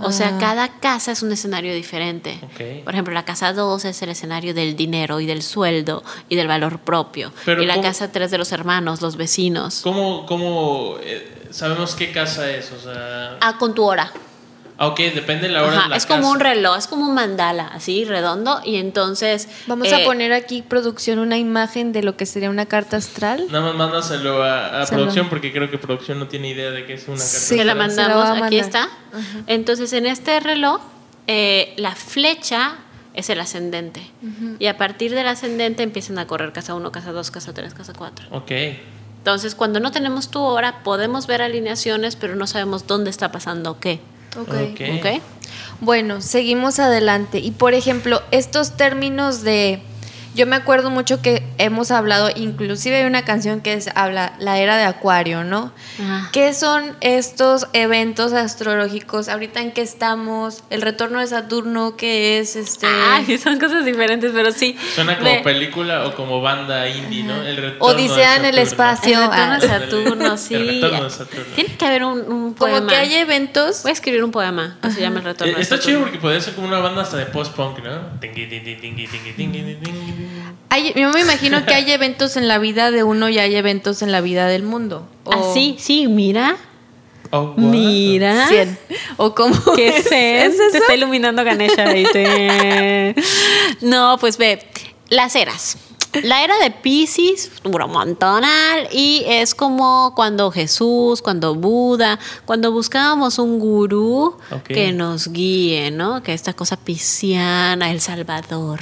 Speaker 2: O sea,
Speaker 1: Ah.
Speaker 2: cada casa es un escenario diferente. Por ejemplo, la casa 2 es el escenario del dinero y del sueldo y del valor propio.
Speaker 3: Pero
Speaker 2: y la
Speaker 3: ¿cómo-
Speaker 2: casa 3 de los hermanos, los vecinos.
Speaker 3: ¿Cómo, cómo eh, sabemos qué casa es? O sea,
Speaker 2: Ah, con tu hora.
Speaker 3: Ah, ok, depende de la hora
Speaker 2: Ajá,
Speaker 3: de la
Speaker 2: es como
Speaker 3: casa.
Speaker 2: un reloj, es como un mandala, así, redondo. Y entonces.
Speaker 1: Vamos
Speaker 2: eh,
Speaker 1: a poner aquí, producción, una imagen de lo que sería una carta astral.
Speaker 3: Nada más mándaselo a, a
Speaker 1: Se lo-
Speaker 3: producción porque creo que producción no tiene idea de qué es una carta.
Speaker 1: Sí.
Speaker 2: Se la
Speaker 3: astral.
Speaker 1: Se la
Speaker 2: mandamos,
Speaker 1: a
Speaker 2: aquí está. Entonces, en este reloj, eh, la flecha es el ascendente. Y a partir del ascendente empiezan a correr casa 1, casa 2, casa 3, casa 4.
Speaker 3: Ok.
Speaker 2: Entonces, cuando no tenemos tu hora, podemos ver alineaciones, pero no sabemos dónde está pasando qué.
Speaker 1: Ok.
Speaker 3: Ok.
Speaker 2: ¿Ok?
Speaker 1: Bueno, seguimos adelante. Y por ejemplo, estos términos de. Yo me acuerdo mucho que hemos hablado, inclusive hay una canción que es, habla la era de Acuario, ¿no?
Speaker 2: Ah.
Speaker 1: ¿Qué son estos eventos astrológicos? Ahorita en qué estamos, el retorno de Saturno, que es este.
Speaker 2: Ay, son cosas diferentes, pero sí.
Speaker 3: Suena como película o como banda indie, ¿no? El retorno
Speaker 1: Odisea
Speaker 3: de
Speaker 1: en el
Speaker 3: Saturno.
Speaker 1: espacio.
Speaker 2: El retorno de
Speaker 1: Ah.
Speaker 2: Saturno, sí.
Speaker 3: El retorno de Saturno.
Speaker 2: Tiene que haber un, un poema.
Speaker 1: Como que hay eventos.
Speaker 2: Voy a escribir un poema que se llama El retorno
Speaker 3: Eh,
Speaker 2: de
Speaker 3: Está
Speaker 2: Saturno.
Speaker 3: chido porque podría ser como una banda hasta de post-punk, ¿no? Tingui, tingui, tingui, tingui, tingui, tingui.
Speaker 1: Hay- yo me imagino que hay eventos en la vida de uno y hay eventos en la vida del mundo. O
Speaker 2: Ah, sí, sí, mira.
Speaker 3: Oh?
Speaker 2: Mira.
Speaker 1: O como.
Speaker 2: ¿Qué es,
Speaker 1: ¿Es
Speaker 2: eso? Te está iluminando Ganesha. ahí, te- No, pues ve, las eras. La era de Pisces dura un montonal y es como cuando Jesús, cuando Buda, cuando buscábamos un gurú que nos guíe, ¿no? Que esta cosa pisciana, el Salvador.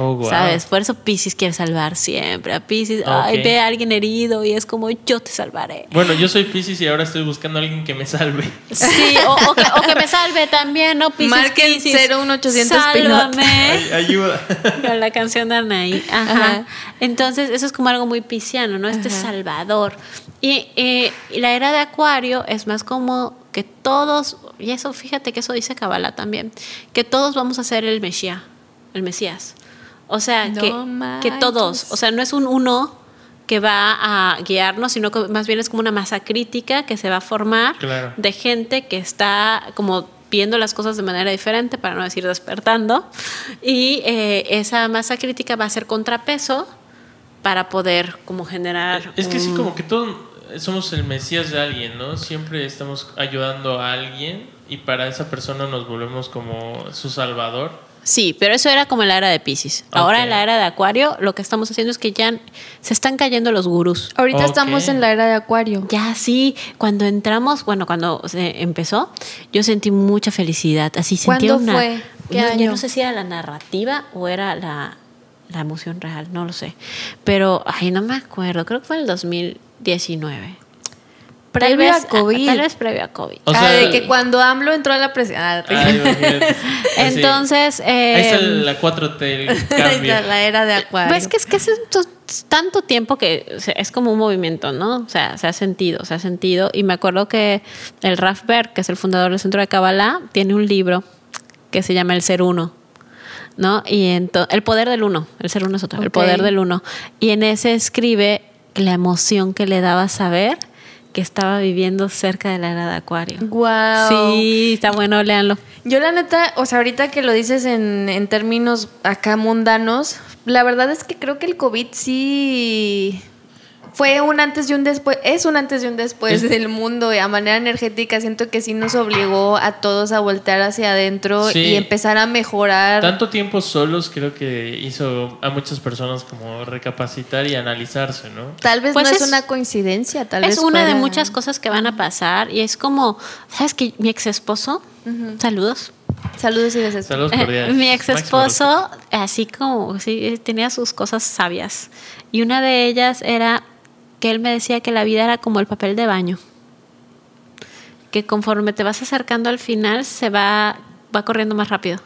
Speaker 3: Oh, wow.
Speaker 2: ¿Sabes? Por eso Pisces quiere salvar siempre. A Pisces, ay, ve a alguien herido y es como yo te salvaré.
Speaker 3: Bueno, yo soy Pisces y ahora estoy buscando a alguien que me salve.
Speaker 2: Sí, o, o que, o que me salve también, ¿no? Piscis,
Speaker 1: Marquen
Speaker 2: Piscis,
Speaker 1: 01800
Speaker 2: Sálvame.
Speaker 3: Ay, ayuda.
Speaker 2: Con la canción de Anaí. Ajá.
Speaker 1: Ajá.
Speaker 2: Entonces, eso es como algo muy pisciano, ¿no? Este salvador. Y, eh, y la era de Acuario es más como que todos, y eso, fíjate que eso dice Kabbalah también, que todos vamos a ser el Mesías, el Mesías. O sea,
Speaker 1: No
Speaker 2: que, que todos, o sea, no es un uno que va a guiarnos, sino que más bien es como una masa crítica que se va a formar
Speaker 3: Claro.
Speaker 2: de gente que está como viendo las cosas de manera diferente, para no decir despertando, y eh, esa masa crítica va a ser contrapeso para poder como generar...
Speaker 3: Es que sí, como que todos somos el mesías de alguien, ¿no? Siempre estamos ayudando a alguien y para esa persona nos volvemos como su salvador.
Speaker 2: Sí, pero eso era como en la era de Pisces. Ahora en la era de Acuario lo que estamos haciendo es que ya se están cayendo los gurús.
Speaker 1: Ahorita estamos en la era de Acuario.
Speaker 2: Ya sí, cuando entramos, bueno, cuando se empezó, yo sentí mucha felicidad. Así sentía
Speaker 1: ¿Cuándo
Speaker 2: una.
Speaker 1: fue? ¿Qué año?
Speaker 2: no sé si era la narrativa o era la, la emoción real, no lo sé. Pero, ay, no me acuerdo, creo que fue el 2019. Tal
Speaker 1: Previo
Speaker 2: vez-
Speaker 1: a COVID.
Speaker 2: Tal vez previo a COVID.
Speaker 3: O
Speaker 1: ah,
Speaker 3: sea,
Speaker 1: de que cuando AMLO entró a la presidencia.
Speaker 3: Imagínate. Así.
Speaker 2: Entonces,
Speaker 3: Ahí está
Speaker 2: eh,
Speaker 3: la 4T, el
Speaker 1: Ahí
Speaker 3: cambio.
Speaker 1: está la era de Acuario.
Speaker 2: Pues que es que hace to- tanto tiempo que es como un movimiento, ¿no? O sea, se ha sentido, se ha sentido. Y me acuerdo que el Raf Berg, que es el fundador del Centro de Kabbalah, tiene un libro que se llama El Ser Uno. ¿No? Y el poder del uno, el ser uno es otro, el poder del uno. Y en ese escribe la emoción que le daba saber que estaba viviendo cerca de la era de Acuario.
Speaker 1: Wow.
Speaker 2: Sí, está bueno, léanlo.
Speaker 1: Yo la neta, o sea, ahorita que lo dices en, en términos acá mundanos, la verdad es que creo que el COVID sí fue un antes y un después, es un antes y un después
Speaker 3: Es-
Speaker 1: del mundo y a manera energética siento que sí nos obligó a todos a voltear hacia adentro
Speaker 3: Sí.
Speaker 1: y empezar a mejorar.
Speaker 3: Tanto tiempo solos creo que hizo a muchas personas como recapacitar y analizarse, ¿no?
Speaker 1: Tal vez
Speaker 2: Pues
Speaker 1: no es,
Speaker 2: es-
Speaker 1: una coincidencia, tal vez
Speaker 2: es una de muchas cosas que van a pasar y es como, ¿sabes que Mi ex esposo, saludos.
Speaker 1: Saludos y besos.
Speaker 3: Saludos
Speaker 2: Eh,
Speaker 3: cordiales.
Speaker 2: mi ex esposo, así como, sí, eh, tenía sus cosas sabias. Y una de ellas era que él me decía que la vida era como el papel de baño. Que conforme te vas acercando al final, se va, va corriendo más rápido.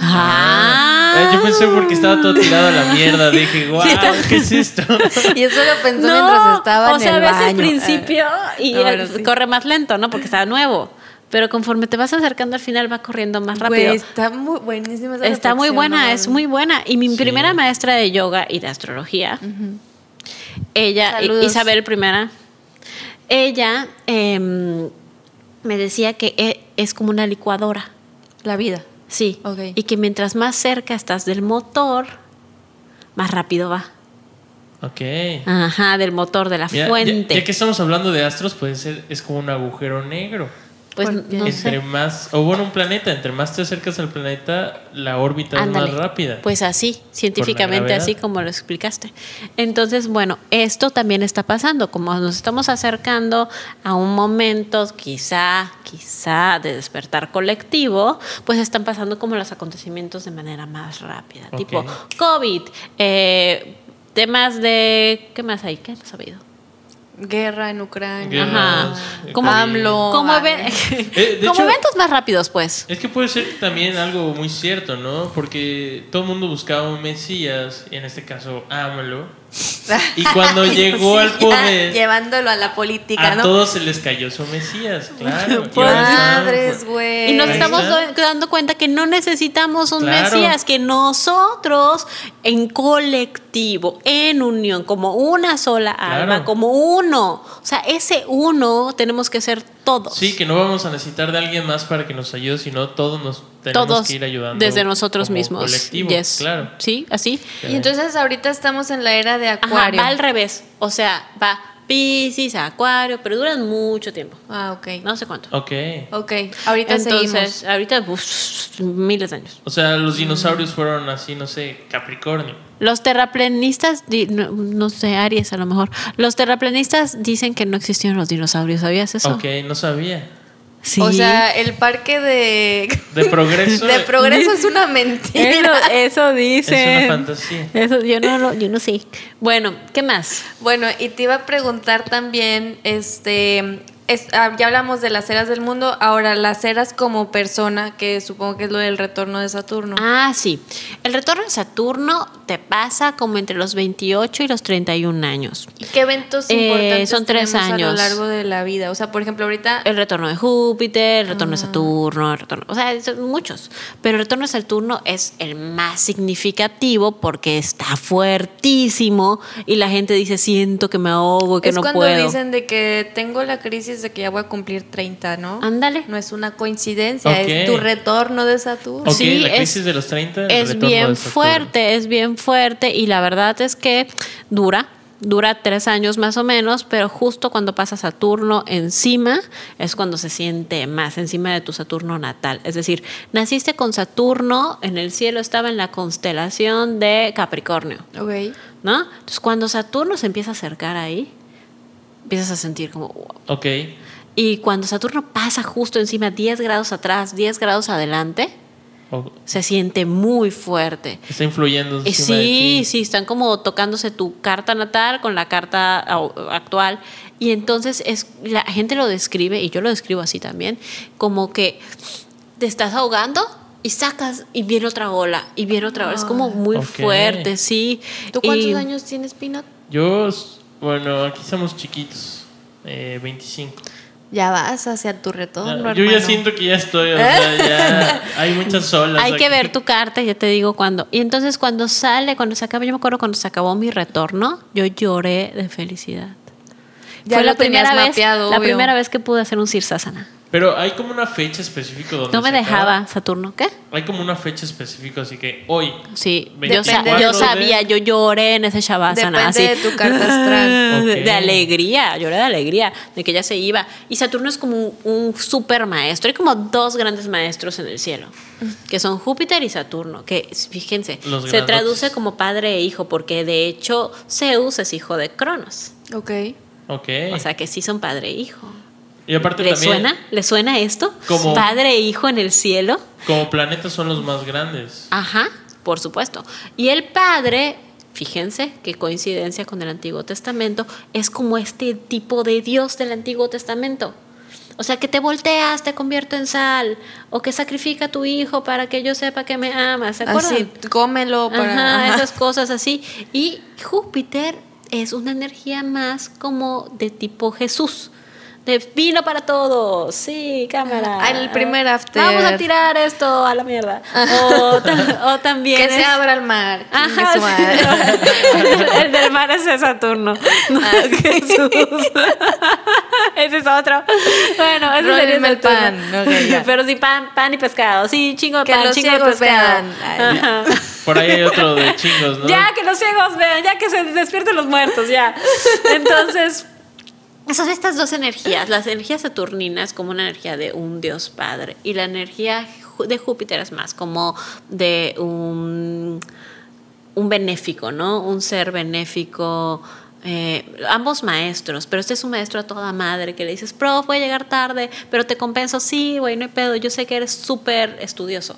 Speaker 2: Ah.
Speaker 3: Eh, yo pensé porque estaba todo tirado a la mierda. Dije, wow, ¿qué es esto?
Speaker 1: Y eso lo pensó mientras estaba
Speaker 2: o
Speaker 1: en
Speaker 2: sea,
Speaker 1: el
Speaker 2: ves
Speaker 1: baño.
Speaker 2: el principio y
Speaker 1: Ah, bueno, sí.
Speaker 2: corre más lento, ¿no? Porque estaba nuevo. pero conforme te vas acercando al final va corriendo más rápido.
Speaker 1: Güey, está muy buenísima esa
Speaker 2: Está muy buena,
Speaker 1: no
Speaker 2: es muy buena. Y mi
Speaker 3: Sí.
Speaker 2: primera maestra de yoga y de astrología, ella,
Speaker 1: Saludos.
Speaker 2: Isabel primera, ella em, me decía que e- es como una licuadora.
Speaker 1: La vida.
Speaker 2: Sí. Y que mientras más cerca estás del motor, más rápido va.
Speaker 3: Ok.
Speaker 2: Ajá, del motor, de la
Speaker 3: Mira, ya-
Speaker 2: fuente.
Speaker 3: Ya, que estamos hablando de astros, puede ser, es como un agujero negro.
Speaker 2: Pues no
Speaker 3: entre
Speaker 2: sé.
Speaker 3: más, o bueno, un planeta, entre más te acercas al planeta, la órbita
Speaker 2: Ándale.
Speaker 3: es más rápida.
Speaker 2: Pues así, científicamente así como lo explicaste. Entonces, bueno, esto también está pasando, como nos estamos acercando a un momento quizá, quizá de despertar colectivo, pues están pasando como los acontecimientos de manera más rápida, tipo COVID, eh, temas de... ¿Qué más hay? ¿Qué hemos sabido?
Speaker 1: Guerra en Ucrania.
Speaker 3: Guerras,
Speaker 2: Ajá.
Speaker 3: eh,
Speaker 2: Como-
Speaker 1: AMLO.
Speaker 2: Como,
Speaker 1: ah,
Speaker 3: Eh, de
Speaker 2: como
Speaker 3: hecho-
Speaker 2: eventos más rápidos, pues.
Speaker 3: Es que puede ser también algo muy cierto, ¿no? Porque todo el mundo buscaba un Mesías, en este caso AMLO, y cuando llegó al
Speaker 1: ya
Speaker 3: poder,
Speaker 1: Llevándolo a la política,
Speaker 3: a
Speaker 1: ¿no?
Speaker 3: todos se les cayó su Mesías, claro. Y
Speaker 2: Pues,
Speaker 1: Madres, güey.
Speaker 2: Y nos
Speaker 3: Ahí
Speaker 2: estamos dando cuenta que no necesitamos un
Speaker 3: Claro.
Speaker 2: Mesías, que nosotros en colectivo, en unión, como una sola
Speaker 3: Claro.
Speaker 2: alma, como uno. O sea, ese uno tenemos que ser todos.
Speaker 3: Sí, que no vamos a necesitar de alguien más para que nos ayude, sino todos nos tenemos
Speaker 2: todos
Speaker 3: que ir ayudando.
Speaker 2: desde nosotros
Speaker 3: como
Speaker 2: mismos.
Speaker 3: Colectivo,
Speaker 2: Yes.
Speaker 3: claro.
Speaker 2: Sí, así.
Speaker 1: Y entonces ahorita estamos en la era de
Speaker 2: Ajá,
Speaker 1: Acuario.
Speaker 2: va al revés. O sea, va Piscis, Acuario, pero duran mucho tiempo.
Speaker 1: Ah, ok.
Speaker 2: No sé cuánto.
Speaker 3: Ok.
Speaker 1: Ok, ahorita
Speaker 2: Entonces,
Speaker 1: seguimos.
Speaker 2: ahorita uf, miles de años.
Speaker 3: O sea, los dinosaurios fueron así, no sé, Capricornio.
Speaker 2: Los terraplenistas, di- no, no sé, Aries a lo mejor. Los terraplenistas dicen que no existieron los dinosaurios, ¿sabías eso?
Speaker 3: Ok, no sabía.
Speaker 2: Sí.
Speaker 1: O sea, el parque de,
Speaker 3: De progreso.
Speaker 1: de progreso es una
Speaker 2: eso,
Speaker 1: mentira.
Speaker 2: eso dicen.
Speaker 3: Es una fantasía.
Speaker 2: Eso, yo no, lo- yo no sé. Bueno, ¿qué más?
Speaker 1: Bueno, y te iba a preguntar también, este, es- ah, ya hablamos de las eras del mundo, ahora las eras como persona, que supongo que es lo del retorno de Saturno.
Speaker 2: Ah, sí. El retorno de Saturno te pasa como entre los 28 y los 31 años.
Speaker 1: ¿Y qué eventos
Speaker 2: Eh,
Speaker 1: importantes
Speaker 2: son tres
Speaker 1: tenemos a lo
Speaker 2: años.
Speaker 1: largo de la vida? O sea, por ejemplo, ahorita
Speaker 2: El retorno de Júpiter, el retorno de
Speaker 1: Ah.
Speaker 2: Saturno, el retorno, o sea, son muchos. Pero el retorno de Saturno es el más significativo porque está fuertísimo y la gente dice, siento que me ahogo, que
Speaker 1: es
Speaker 2: no
Speaker 1: cuando
Speaker 2: puedo.
Speaker 1: dicen de que tengo la crisis de que ya voy a cumplir 30, ¿no?
Speaker 2: Ándale.
Speaker 1: No es una coincidencia, es tu retorno de Saturno.
Speaker 3: Ok,
Speaker 2: Sí,
Speaker 3: la
Speaker 2: es-
Speaker 3: crisis de los 30. el
Speaker 2: Es bien fuerte, es bien fuerte y la verdad es que dura, dura tres años más o menos, pero justo cuando pasa Saturno encima es cuando se siente más encima de tu Saturno natal. Es decir, naciste con Saturno, en el cielo estaba en la constelación de Capricornio,
Speaker 1: Ok.
Speaker 2: ¿no? Entonces cuando Saturno se empieza a acercar ahí, empiezas a sentir como... wow.
Speaker 3: Ok.
Speaker 2: Y cuando Saturno pasa justo encima, 10 grados atrás, 10 grados adelante, se siente muy fuerte.
Speaker 3: está influyendo
Speaker 2: Eh,
Speaker 3: encima de
Speaker 2: Sí,
Speaker 3: ti.
Speaker 2: sí, están como tocándose tu carta natal con la carta actual. Y entonces es, la gente lo describe, y yo lo describo así también, como que te estás ahogando y sacas y viene otra ola, y viene otra ola. Es como muy fuerte, sí.
Speaker 1: ¿Tú cuántos
Speaker 2: Y-
Speaker 1: años tienes, Pinot?
Speaker 3: Yo, bueno, aquí somos chiquitos. eh, 25.
Speaker 1: Ya vas hacia tu retorno,
Speaker 3: yo ya siento que ya estoy, o sea, ya hay muchas olas.
Speaker 2: Hay que ver tu carta, ya te digo cuándo. Y entonces cuando sale, cuando se acaba, yo me acuerdo cuando se acabó mi retorno, yo lloré de felicidad.
Speaker 1: Ya
Speaker 2: Fue
Speaker 1: lo
Speaker 2: la primera vez,
Speaker 1: mapeado,
Speaker 2: la
Speaker 1: obvio.
Speaker 2: primera vez que pude hacer un sirsasana.
Speaker 3: Pero hay como una fecha específica donde
Speaker 2: No me
Speaker 3: se acaba.
Speaker 2: dejaba Saturno, ¿qué?
Speaker 3: Hay como una fecha específica, así que hoy.
Speaker 2: Sí, yo,
Speaker 3: 24
Speaker 2: sa- yo
Speaker 3: de-
Speaker 2: sabía, yo lloré en ese Shavasana.
Speaker 1: Depende
Speaker 2: así,
Speaker 1: de tu carta astral.
Speaker 2: De, alegría, lloré de alegría, de que ya se iba. Y Saturno es como un, un super maestro. Hay como dos grandes maestros en el cielo, que son Júpiter y Saturno, que fíjense,
Speaker 3: Los
Speaker 2: se
Speaker 3: grandotes.
Speaker 2: traduce como padre e hijo, porque de hecho Zeus es hijo de Cronos.
Speaker 1: Ok.
Speaker 3: Ok.
Speaker 2: O sea que sí son padre e hijo.
Speaker 3: Y aparte
Speaker 2: ¿Le
Speaker 3: también,
Speaker 2: suena? ¿Le suena esto?
Speaker 3: Como-
Speaker 2: Padre e hijo en el cielo.
Speaker 3: como planetas son los más grandes.
Speaker 2: Ajá, por supuesto. Y el Padre, fíjense qué coincidencia con el Antiguo Testamento, es como este tipo de Dios del Antiguo Testamento. O sea, que te volteas, te convierto en sal, o que sacrifica a tu hijo para que yo sepa que me amas. ¿Se acuerdan?
Speaker 1: Así, cómelo para...
Speaker 2: Ajá,
Speaker 1: ajá.
Speaker 2: esas cosas así. Y Júpiter es una energía más como de tipo Jesús, de vino para todos. Sí, cámara.
Speaker 1: El primer after.
Speaker 2: Vamos a tirar esto a la mierda. O, también.
Speaker 1: Que se abra el mar.
Speaker 2: Ajá. el, del mar es Saturno. Ah, Jesús. ese es otro. Bueno, ese sería el pan. Pero sí, pan, pan y pescado. Sí, chingo de pan, chingo de pescado.
Speaker 3: Por ahí hay otro de chingos, ¿no?
Speaker 2: Ya que los ciegos vean, ya que se despierten los muertos, ya. Entonces, son estas dos energías. Las energías saturninas como una energía de un dios padre y la energía de Júpiter es más como de un, un benéfico, ¿no? Un ser benéfico. Eh, ambos maestros, pero este es un maestro a toda madre que le dices, prof, voy a llegar tarde, pero te compenso, sí, güey, no hay pedo, yo sé que eres súper estudioso.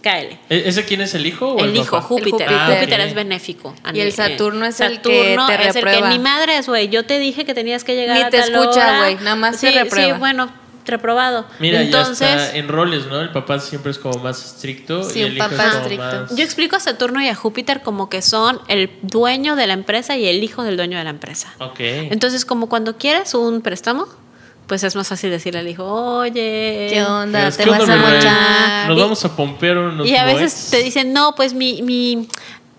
Speaker 2: Cáele.
Speaker 3: ¿E-, ¿Ese quién es el hijo? O
Speaker 2: el,
Speaker 3: el
Speaker 2: hijo, Júpiter. Júpiter es benéfico.
Speaker 1: Y el Saturno es el que te
Speaker 2: es
Speaker 1: el que
Speaker 2: mi madre es, güey, yo te dije que tenías que llegar
Speaker 1: Ni
Speaker 2: a
Speaker 1: te
Speaker 2: tal
Speaker 1: escucha, güey, nada más
Speaker 2: sí,
Speaker 1: te reprueba.
Speaker 2: Sí, bueno, reprobado.
Speaker 3: Mira,
Speaker 2: Entonces,
Speaker 3: ya está en roles, ¿no? El papá siempre es como más estricto
Speaker 1: Sí,
Speaker 3: y
Speaker 1: un
Speaker 3: el hijo
Speaker 1: papá
Speaker 3: es como
Speaker 1: estricto.
Speaker 3: más...
Speaker 2: Yo explico a Saturno y a Júpiter como que son el dueño de la empresa y el hijo del dueño de la empresa.
Speaker 3: Ok.
Speaker 2: Entonces, como cuando quieres un préstamo, pues es más fácil decirle al hijo, oye,
Speaker 1: ¿Qué onda?
Speaker 3: ¿Qué
Speaker 1: ¿Te
Speaker 3: onda,
Speaker 1: vas a mochar?
Speaker 3: Nos
Speaker 2: Y-
Speaker 3: vamos a pompear unos
Speaker 2: Y a veces te dicen, no, pues mi, mi,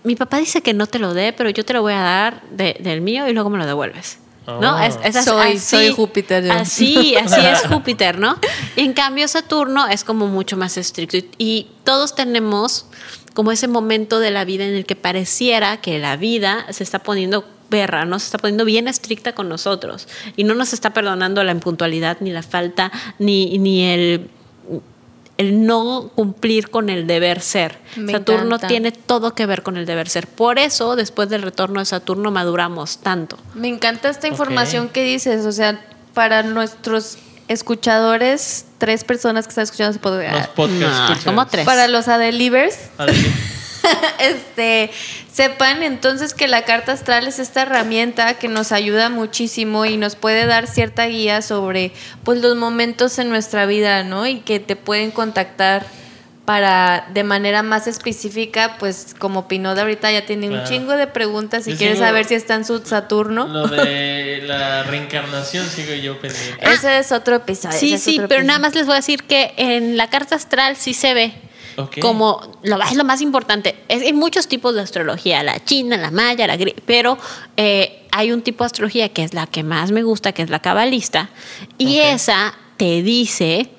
Speaker 2: mi papá dice que no te lo dé, pero yo te lo voy a dar de- del mío y luego me lo devuelves. ¿No?
Speaker 3: Oh.
Speaker 2: Es, es así-
Speaker 1: Soy-
Speaker 2: así-
Speaker 1: soy Júpiter yo.
Speaker 2: Así, así es Júpiter, ¿no? Y en cambio Saturno es como mucho más estricto. Y, y todos tenemos como ese momento de la vida en el que pareciera que la vida se está poniendo perra, ¿no? Se está poniendo bien estricta con nosotros. Y no nos está perdonando la impuntualidad, ni la falta, ni, ni el el no cumplir con el deber ser.
Speaker 1: Me
Speaker 2: Saturno
Speaker 1: encanta.
Speaker 2: tiene todo que ver con el deber ser. Por eso, después del retorno de Saturno, maduramos tanto.
Speaker 1: Me encanta esta información que dices, o sea, para nuestros escuchadores, tres personas que están escuchando ese podcast,
Speaker 3: Los podcasts.
Speaker 2: No, como tres.
Speaker 1: para los Adelivers. este, sepan entonces que la carta astral es esta herramienta que nos ayuda muchísimo y nos puede dar cierta guía sobre pues los momentos en nuestra vida, ¿no? Y que te pueden contactar para de manera más específica, pues como Pinod ahorita ya tiene un chingo de preguntas si
Speaker 3: Yo
Speaker 1: quieres
Speaker 3: sigo-
Speaker 1: saber si está en su Saturno.
Speaker 3: Lo de la reencarnación sigo yo pendiente.
Speaker 1: Ese es otro episodio.
Speaker 2: Sí, sí,
Speaker 1: otro
Speaker 2: pero
Speaker 1: episodio.
Speaker 2: nada más les voy a decir que en la carta astral sí se ve Como lo, es lo más importante. Es, hay muchos tipos de astrología, la china, la maya, la grie- pero eh, hay un tipo de astrología que es la que más me gusta, que es la cabalista, y esa te dice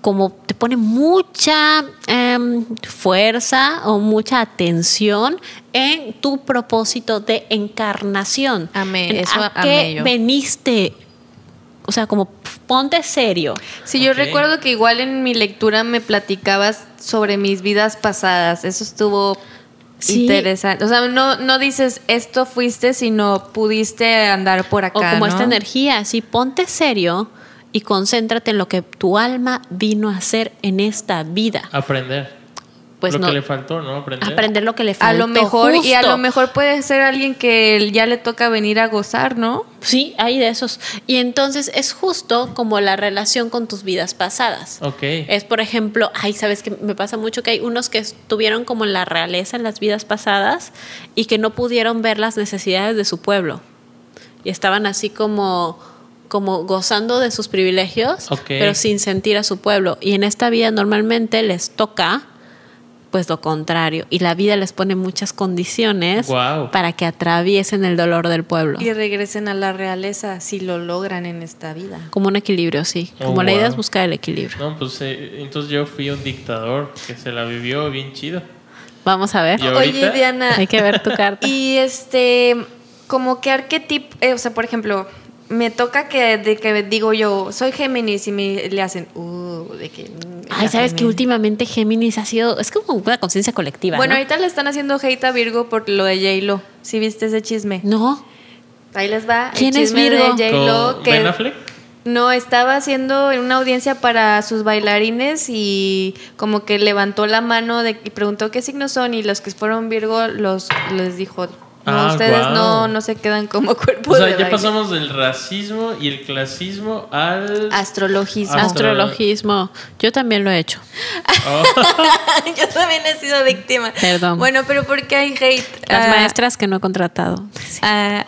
Speaker 2: como te pone mucha em, fuerza o mucha atención en tu propósito de encarnación.
Speaker 1: Amé,
Speaker 2: En
Speaker 1: eso
Speaker 2: ¿A
Speaker 1: amé
Speaker 2: qué
Speaker 1: yo.
Speaker 2: veniste? O sea, como ponte serio.
Speaker 1: Sí, yo recuerdo que igual en mi lectura me platicabas sobre mis vidas pasadas. Eso estuvo
Speaker 2: Sí.
Speaker 1: interesante. O sea, no, no dices esto fuiste, sino pudiste andar por acá.
Speaker 2: o como
Speaker 1: ¿no?
Speaker 2: esta energía, así ponte serio y concéntrate en lo que tu alma vino a hacer en esta vida.
Speaker 3: Aprender.
Speaker 2: Pues
Speaker 3: lo
Speaker 2: no,
Speaker 3: que le faltó, ¿no? Aprender.
Speaker 2: aprender lo que le
Speaker 1: A
Speaker 2: faltó.
Speaker 1: lo mejor, y a lo mejor puede ser alguien que ya le toca venir a gozar, ¿no?
Speaker 2: Sí, hay de esos. Y entonces es justo como la relación con tus vidas pasadas.
Speaker 3: Ok.
Speaker 2: Es, por ejemplo, ay, sabes que me pasa mucho que hay unos que estuvieron como en la realeza en las vidas pasadas y que no pudieron ver las necesidades de su pueblo. Y estaban así como, como gozando de sus privilegios, pero sin sentir a su pueblo. Y en esta vida normalmente les toca pues lo contrario. Y la vida les pone muchas condiciones
Speaker 3: Guau.
Speaker 2: para que atraviesen el dolor del pueblo.
Speaker 1: Y regresen a la realeza si lo logran en esta vida.
Speaker 2: Como un equilibrio, sí.
Speaker 3: Oh,
Speaker 2: Como la idea
Speaker 3: wow.
Speaker 2: es buscar el equilibrio.
Speaker 3: No, pues eh, entonces yo fui un dictador que se la vivió bien chido.
Speaker 2: Vamos a ver.
Speaker 1: Oye, Diana.
Speaker 2: Hay que ver tu carta.
Speaker 1: Y este, como que arquetipo, eh, o sea, por ejemplo, me toca que de que digo yo, soy Géminis y me le hacen, uh, de que.
Speaker 2: Ay, sabes que últimamente Géminis ha sido. Es como una conciencia colectiva.
Speaker 1: Bueno,
Speaker 2: ¿no?
Speaker 1: ahorita le están haciendo hate a Virgo por lo de J-Lo. ¿Sí viste ese chisme?
Speaker 2: No.
Speaker 1: Ahí les va. el
Speaker 2: ¿Quién es
Speaker 1: chisme
Speaker 2: Virgo?
Speaker 1: De J-Lo
Speaker 3: ¿Con
Speaker 1: que
Speaker 3: Ben Affleck?
Speaker 1: no estaba haciendo una audiencia para sus bailarines y como que levantó la mano de, y preguntó qué signos son y los que fueron Virgo los les dijo no
Speaker 3: Ah,
Speaker 1: ustedes no no se quedan como cuerpo
Speaker 3: O sea,
Speaker 1: de
Speaker 3: ya
Speaker 1: baile".
Speaker 3: pasamos del racismo y el clasismo al...
Speaker 1: astrologismo
Speaker 3: Astro-
Speaker 2: Astrologismo. Yo también lo he hecho.
Speaker 3: Oh,
Speaker 1: yo también he sido víctima
Speaker 2: Perdón.
Speaker 1: bueno pero ¿por qué hay hate
Speaker 2: Las
Speaker 1: Ah,
Speaker 2: maestras que no he contratado.
Speaker 1: ah,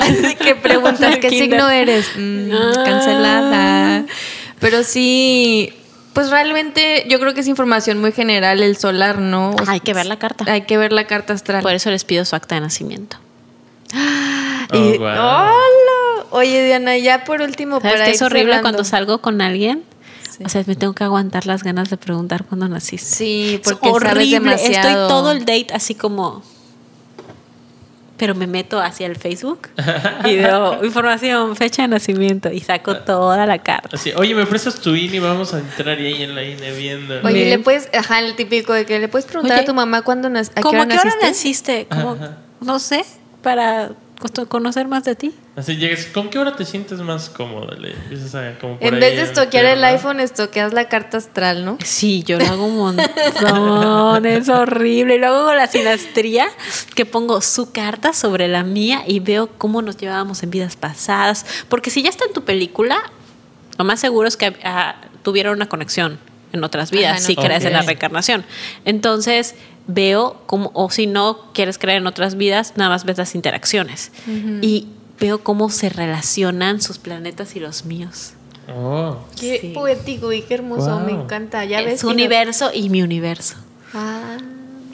Speaker 1: así que preguntas qué signo eres Mm, cancelado Pero sí, pues realmente yo creo que es información muy general el solar, ¿no?
Speaker 2: hay que ver la carta.
Speaker 1: Hay que ver la carta astral.
Speaker 2: Por eso les pido su acta de nacimiento.
Speaker 3: Oh,
Speaker 1: Y-
Speaker 3: wow.
Speaker 1: ¡Hola! Oye, Diana, ya por último,
Speaker 2: ¿Sabes
Speaker 1: para
Speaker 2: qué
Speaker 1: ir
Speaker 2: es horrible
Speaker 1: cerrando.
Speaker 2: cuando salgo con alguien?
Speaker 1: Sí.
Speaker 2: O sea, me tengo que aguantar las ganas de preguntar cuándo naciste.
Speaker 1: Sí,
Speaker 2: Es
Speaker 1: porque sabes
Speaker 2: horrible. Estoy todo el date así como. Pero me meto hacia el Facebook y veo información, fecha de nacimiento y saco toda la carta.
Speaker 3: Así, oye, ¿me prestas tu INE? Vamos a entrar y ahí en la INE viendo.
Speaker 1: Oye,
Speaker 2: Bien.
Speaker 1: le puedes, ajá, el típico de que le puedes preguntar
Speaker 2: Oye,
Speaker 1: a tu mamá cuándo nac- a qué
Speaker 2: ¿Cómo
Speaker 1: hora naciste.
Speaker 2: naciste? Como, no sé, para conocer más de ti.
Speaker 3: Así llegas, ¿con qué hora te sientes más cómodo? Le empiezas a como por
Speaker 1: En
Speaker 3: ahí
Speaker 1: vez de estoquear el iPhone, estoqueas la carta astral, ¿no?
Speaker 2: Sí, yo lo hago un montón, es horrible. Y luego con la sinastría, que pongo su carta sobre la mía y veo cómo nos llevábamos en vidas pasadas. Porque si ya está en tu película, lo más seguro es que ah, tuvieron una conexión en otras vidas,
Speaker 1: Ajá,
Speaker 2: si crees en la reencarnación. Entonces veo como, o si no quieres creer en otras vidas, nada más ves las interacciones. Y veo cómo se relacionan sus planetas y los míos.
Speaker 3: Oh.
Speaker 1: Qué
Speaker 2: Sí.
Speaker 1: poético y qué hermoso,
Speaker 3: Wow.
Speaker 1: me encanta. Ya ves
Speaker 2: su universo y mi universo.
Speaker 1: Ah.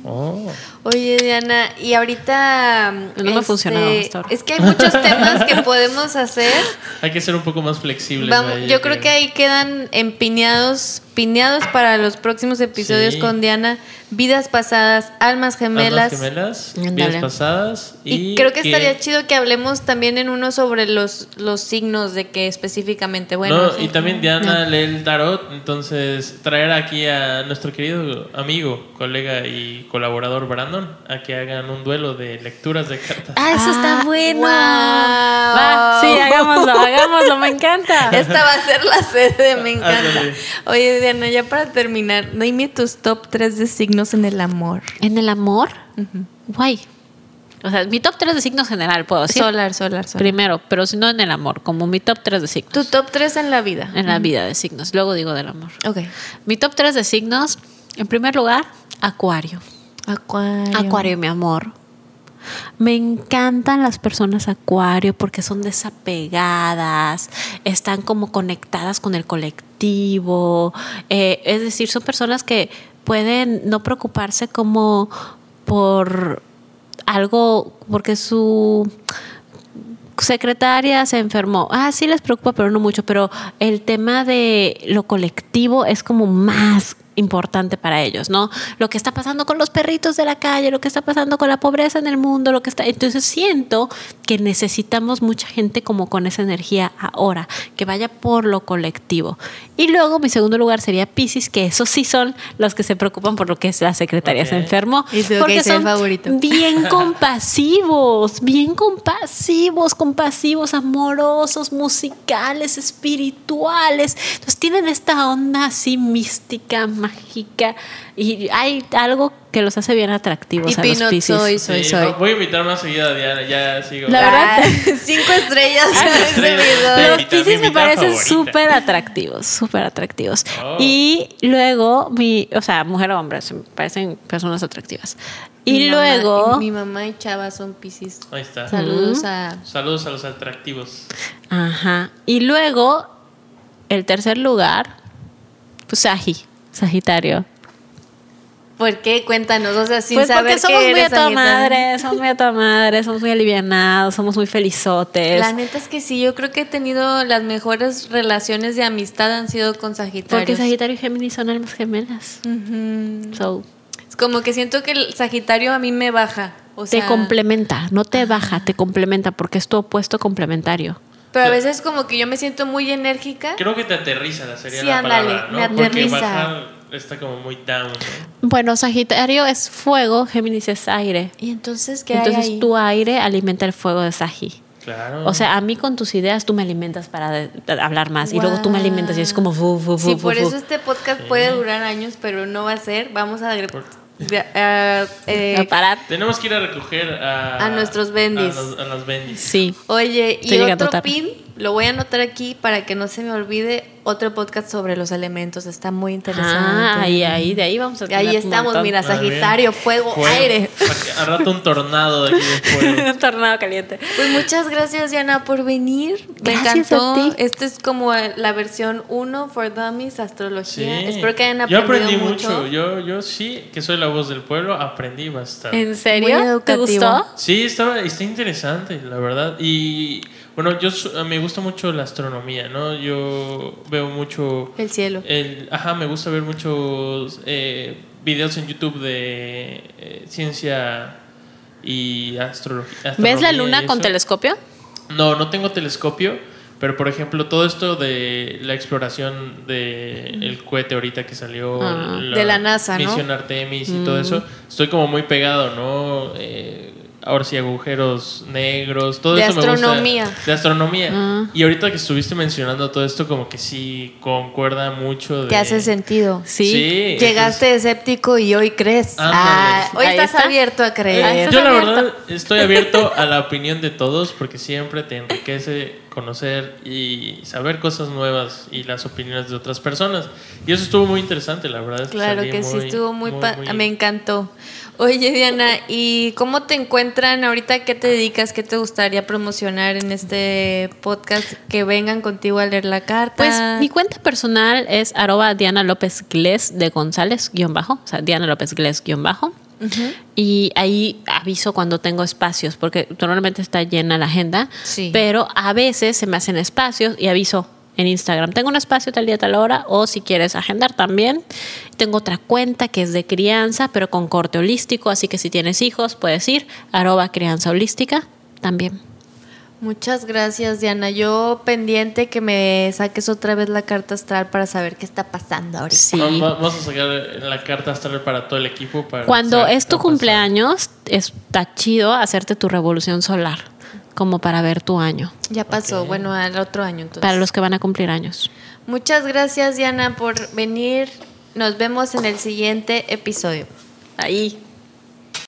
Speaker 3: Oh.
Speaker 1: Oye, Diana, y ahorita.
Speaker 2: No me ha funcionado
Speaker 1: este,
Speaker 2: hasta ahora.
Speaker 1: Es que hay muchos temas que podemos hacer.
Speaker 3: Hay que ser un poco más flexibles.
Speaker 1: Vamos, yo creo que ahí quedan empiñados, piñados para los próximos episodios
Speaker 3: Sí.
Speaker 1: con Diana. Vidas pasadas, almas gemelas.
Speaker 3: Almas gemelas, vidas pasadas. Y,
Speaker 1: Y, creo que, estaría chido que hablemos también en uno sobre los, los signos de que específicamente, bueno.
Speaker 3: no, y también Diana lee el tarot, entonces traer aquí a nuestro querido amigo, colega y colaborador Brandon a que hagan un duelo de lecturas de cartas.
Speaker 2: Ah, eso está bueno.
Speaker 1: wow.
Speaker 2: Va, sí, hagámoslo, hagámoslo, me encanta.
Speaker 1: Esta va a ser la sede, me encanta.
Speaker 3: Ándale.
Speaker 1: Oye, Diana, ya para terminar, dime tus top 3 de signos en el amor.
Speaker 2: En el amor, guay. O sea, mi top 3 de signos general, puedo decir.
Speaker 1: Solar, solar, solar.
Speaker 2: Primero, pero si no en el amor, como mi top 3 de signos.
Speaker 1: Tu top 3 en la vida.
Speaker 2: En la vida de signos. Luego digo del amor.
Speaker 1: Ok.
Speaker 2: Mi top 3 de signos, en primer lugar, Acuario.
Speaker 1: Acuario.
Speaker 2: Acuario, mi amor. Me encantan las personas Acuario porque son desapegadas, están como conectadas con el colectivo. eh, es decir, son personas que pueden no preocuparse como por algo, porque su secretaria se enfermó. Ah, sí les preocupa, pero no mucho. Pero el tema de lo colectivo es como más importante para ellos, ¿no? Lo que está pasando con los perritos de la calle, lo que está pasando con la pobreza en el mundo, lo que está... Entonces siento que necesitamos mucha gente como con esa energía ahora, que vaya por lo colectivo. Y luego mi segundo lugar sería Pisces, que esos sí son los que se preocupan por lo que es la secretaria se enfermó. Porque son
Speaker 1: favorito.
Speaker 2: bien compasivos, bien compasivos, compasivos, amorosos, musicales, espirituales. Entonces tienen esta onda así mística, mágica y hay algo que los hace bien atractivos
Speaker 1: Y
Speaker 2: a los
Speaker 1: Pinot
Speaker 2: Piscis.
Speaker 1: soy, soy,
Speaker 3: Sí,
Speaker 1: soy.
Speaker 3: Voy a invitar más seguida a Diana, ya sigo.
Speaker 2: La verdad-
Speaker 1: Ah, cinco estrellas.
Speaker 3: Mi
Speaker 2: Los
Speaker 3: mi
Speaker 2: me parecen súper atractivos, súper atractivos.
Speaker 3: Oh.
Speaker 2: Y luego, mi, o sea, mujer o hombre, se me parecen personas atractivas. Y
Speaker 1: Mi mamá-
Speaker 2: luego,
Speaker 1: mi mamá y Chava son piscis.
Speaker 3: Ahí está.
Speaker 1: Saludos a.
Speaker 3: Saludos a los atractivos.
Speaker 2: Ajá. Y luego, el tercer lugar, pues Sagi, Sagitario.
Speaker 1: ¿Por qué? Cuéntanos, o sea, sin
Speaker 2: pues
Speaker 1: saber
Speaker 2: porque somos
Speaker 1: que
Speaker 2: muy
Speaker 1: eres
Speaker 2: a toda madre, somos muy a toda madre, somos muy alivianados, somos muy felizotes.
Speaker 1: La neta es que sí, yo creo que he tenido las mejores relaciones de amistad han sido con Sagitario.
Speaker 2: porque Sagitario y Géminis son almas gemelas. So,
Speaker 1: Es como que siento que el Sagitario a mí me baja. O
Speaker 2: te
Speaker 1: sea,
Speaker 2: complementa, no te baja, te complementa porque es tu opuesto complementario.
Speaker 1: Pero a veces como que yo me siento muy enérgica.
Speaker 3: Creo que te aterriza la sería
Speaker 1: Sí,
Speaker 3: la
Speaker 1: ándale,
Speaker 3: palabra, ¿no?
Speaker 1: me
Speaker 3: Porque
Speaker 1: aterriza.
Speaker 3: bajar está como muy down, ¿no?
Speaker 2: Bueno, Sagitario es fuego, Géminis es aire.
Speaker 1: Y entonces, ¿qué hay
Speaker 2: Entonces
Speaker 1: ahí?
Speaker 2: tu aire alimenta el fuego de Sagi.
Speaker 3: Claro.
Speaker 2: O sea, a mí con tus ideas tú me alimentas para de- de hablar más y luego tú me alimentas y es como fu, fu, fu,
Speaker 1: Sí,
Speaker 2: fu,
Speaker 1: por
Speaker 2: fu.
Speaker 1: eso este podcast puede durar años, pero no va a ser. Vamos a... agre- ah, eh,
Speaker 2: A parar.
Speaker 3: Tenemos que ir a recoger a...
Speaker 1: A nuestros bendis.
Speaker 3: A, los- a las bendis.
Speaker 2: Sí.
Speaker 1: Oye,
Speaker 2: Estoy
Speaker 1: y otro pin lo voy a anotar aquí para que no se me olvide otro podcast sobre los elementos. Está muy interesante.
Speaker 2: Ah, ahí, ahí, de ahí vamos a
Speaker 1: Ahí estamos, mira, Sagitario, fuego, aire.
Speaker 3: Al rato un tornado de aquí de
Speaker 2: un tornado caliente.
Speaker 1: Pues muchas gracias, Diana, por venir. Me encantó. Esta es como la versión 1 for Dummies, astrología. Espero que hayan aprendido
Speaker 3: Yo aprendí mucho. Yo, yo sí, que soy la voz del pueblo, aprendí bastante.
Speaker 2: ¿En serio? ¿Te gustó?
Speaker 3: Sí, estaba, está interesante, la verdad. Y bueno, yo me gusta mucho la astronomía, ¿no? Yo veo mucho...
Speaker 1: El cielo.
Speaker 3: El, ajá, me gusta ver muchos eh, videos en YouTube de eh, ciencia y astrología.
Speaker 2: ¿Ves la luna con telescopio?
Speaker 3: No, no tengo telescopio, pero por ejemplo, todo esto de la exploración del el cohete ahorita que salió,
Speaker 1: ah, de la NASA,
Speaker 3: misión Artemis y todo eso, estoy como muy pegado, ¿no? Eh, ahora sí agujeros negros, todo
Speaker 1: de
Speaker 3: eso
Speaker 1: astronomía.
Speaker 3: Me gusta, de astronomía. Ah. Y ahorita que estuviste mencionando todo esto, como que sí concuerda mucho. De...
Speaker 1: Te hace sentido. Sí. Llegaste escéptico y hoy crees. Ah, hoy estás abierto a creer.
Speaker 3: yo la verdad estoy abierto a la opinión de todos porque siempre te enriquece conocer y saber cosas nuevas y las opiniones de otras personas. Y eso estuvo muy interesante, la verdad.
Speaker 1: Claro que sí, estuvo muy, Me encantó. Oye, Diana, ¿y cómo te encuentran ahorita? ¿Qué te dedicas? ¿Qué te gustaría promocionar en este podcast? Que vengan contigo a leer la carta.
Speaker 2: Pues mi cuenta personal es arroba Diana López Gles de González, guion bajo, o sea, Diana López Gles, guion bajo. Y ahí aviso cuando tengo espacios, porque normalmente está llena la agenda, pero a veces se me hacen espacios y aviso en Instagram. Tengo un espacio tal día, tal hora, o si quieres agendar también. Tengo otra cuenta que es de crianza, pero con corte holístico, así que si tienes hijos, puedes ir, arroba crianza holística también.
Speaker 1: Muchas gracias, Diana. Yo pendiente que me saques otra vez la carta astral para saber qué está pasando ahorita.
Speaker 3: Sí. Vamos a sacar la carta astral para todo el equipo. Para
Speaker 2: Cuando es tu cumpleaños, está chido hacerte tu revolución solar, como para ver tu año.
Speaker 1: Ya pasó, bueno, al otro año entonces.
Speaker 2: Para los que van a cumplir años.
Speaker 1: Muchas gracias, Diana, por venir. Nos vemos en el siguiente episodio.
Speaker 2: Ahí.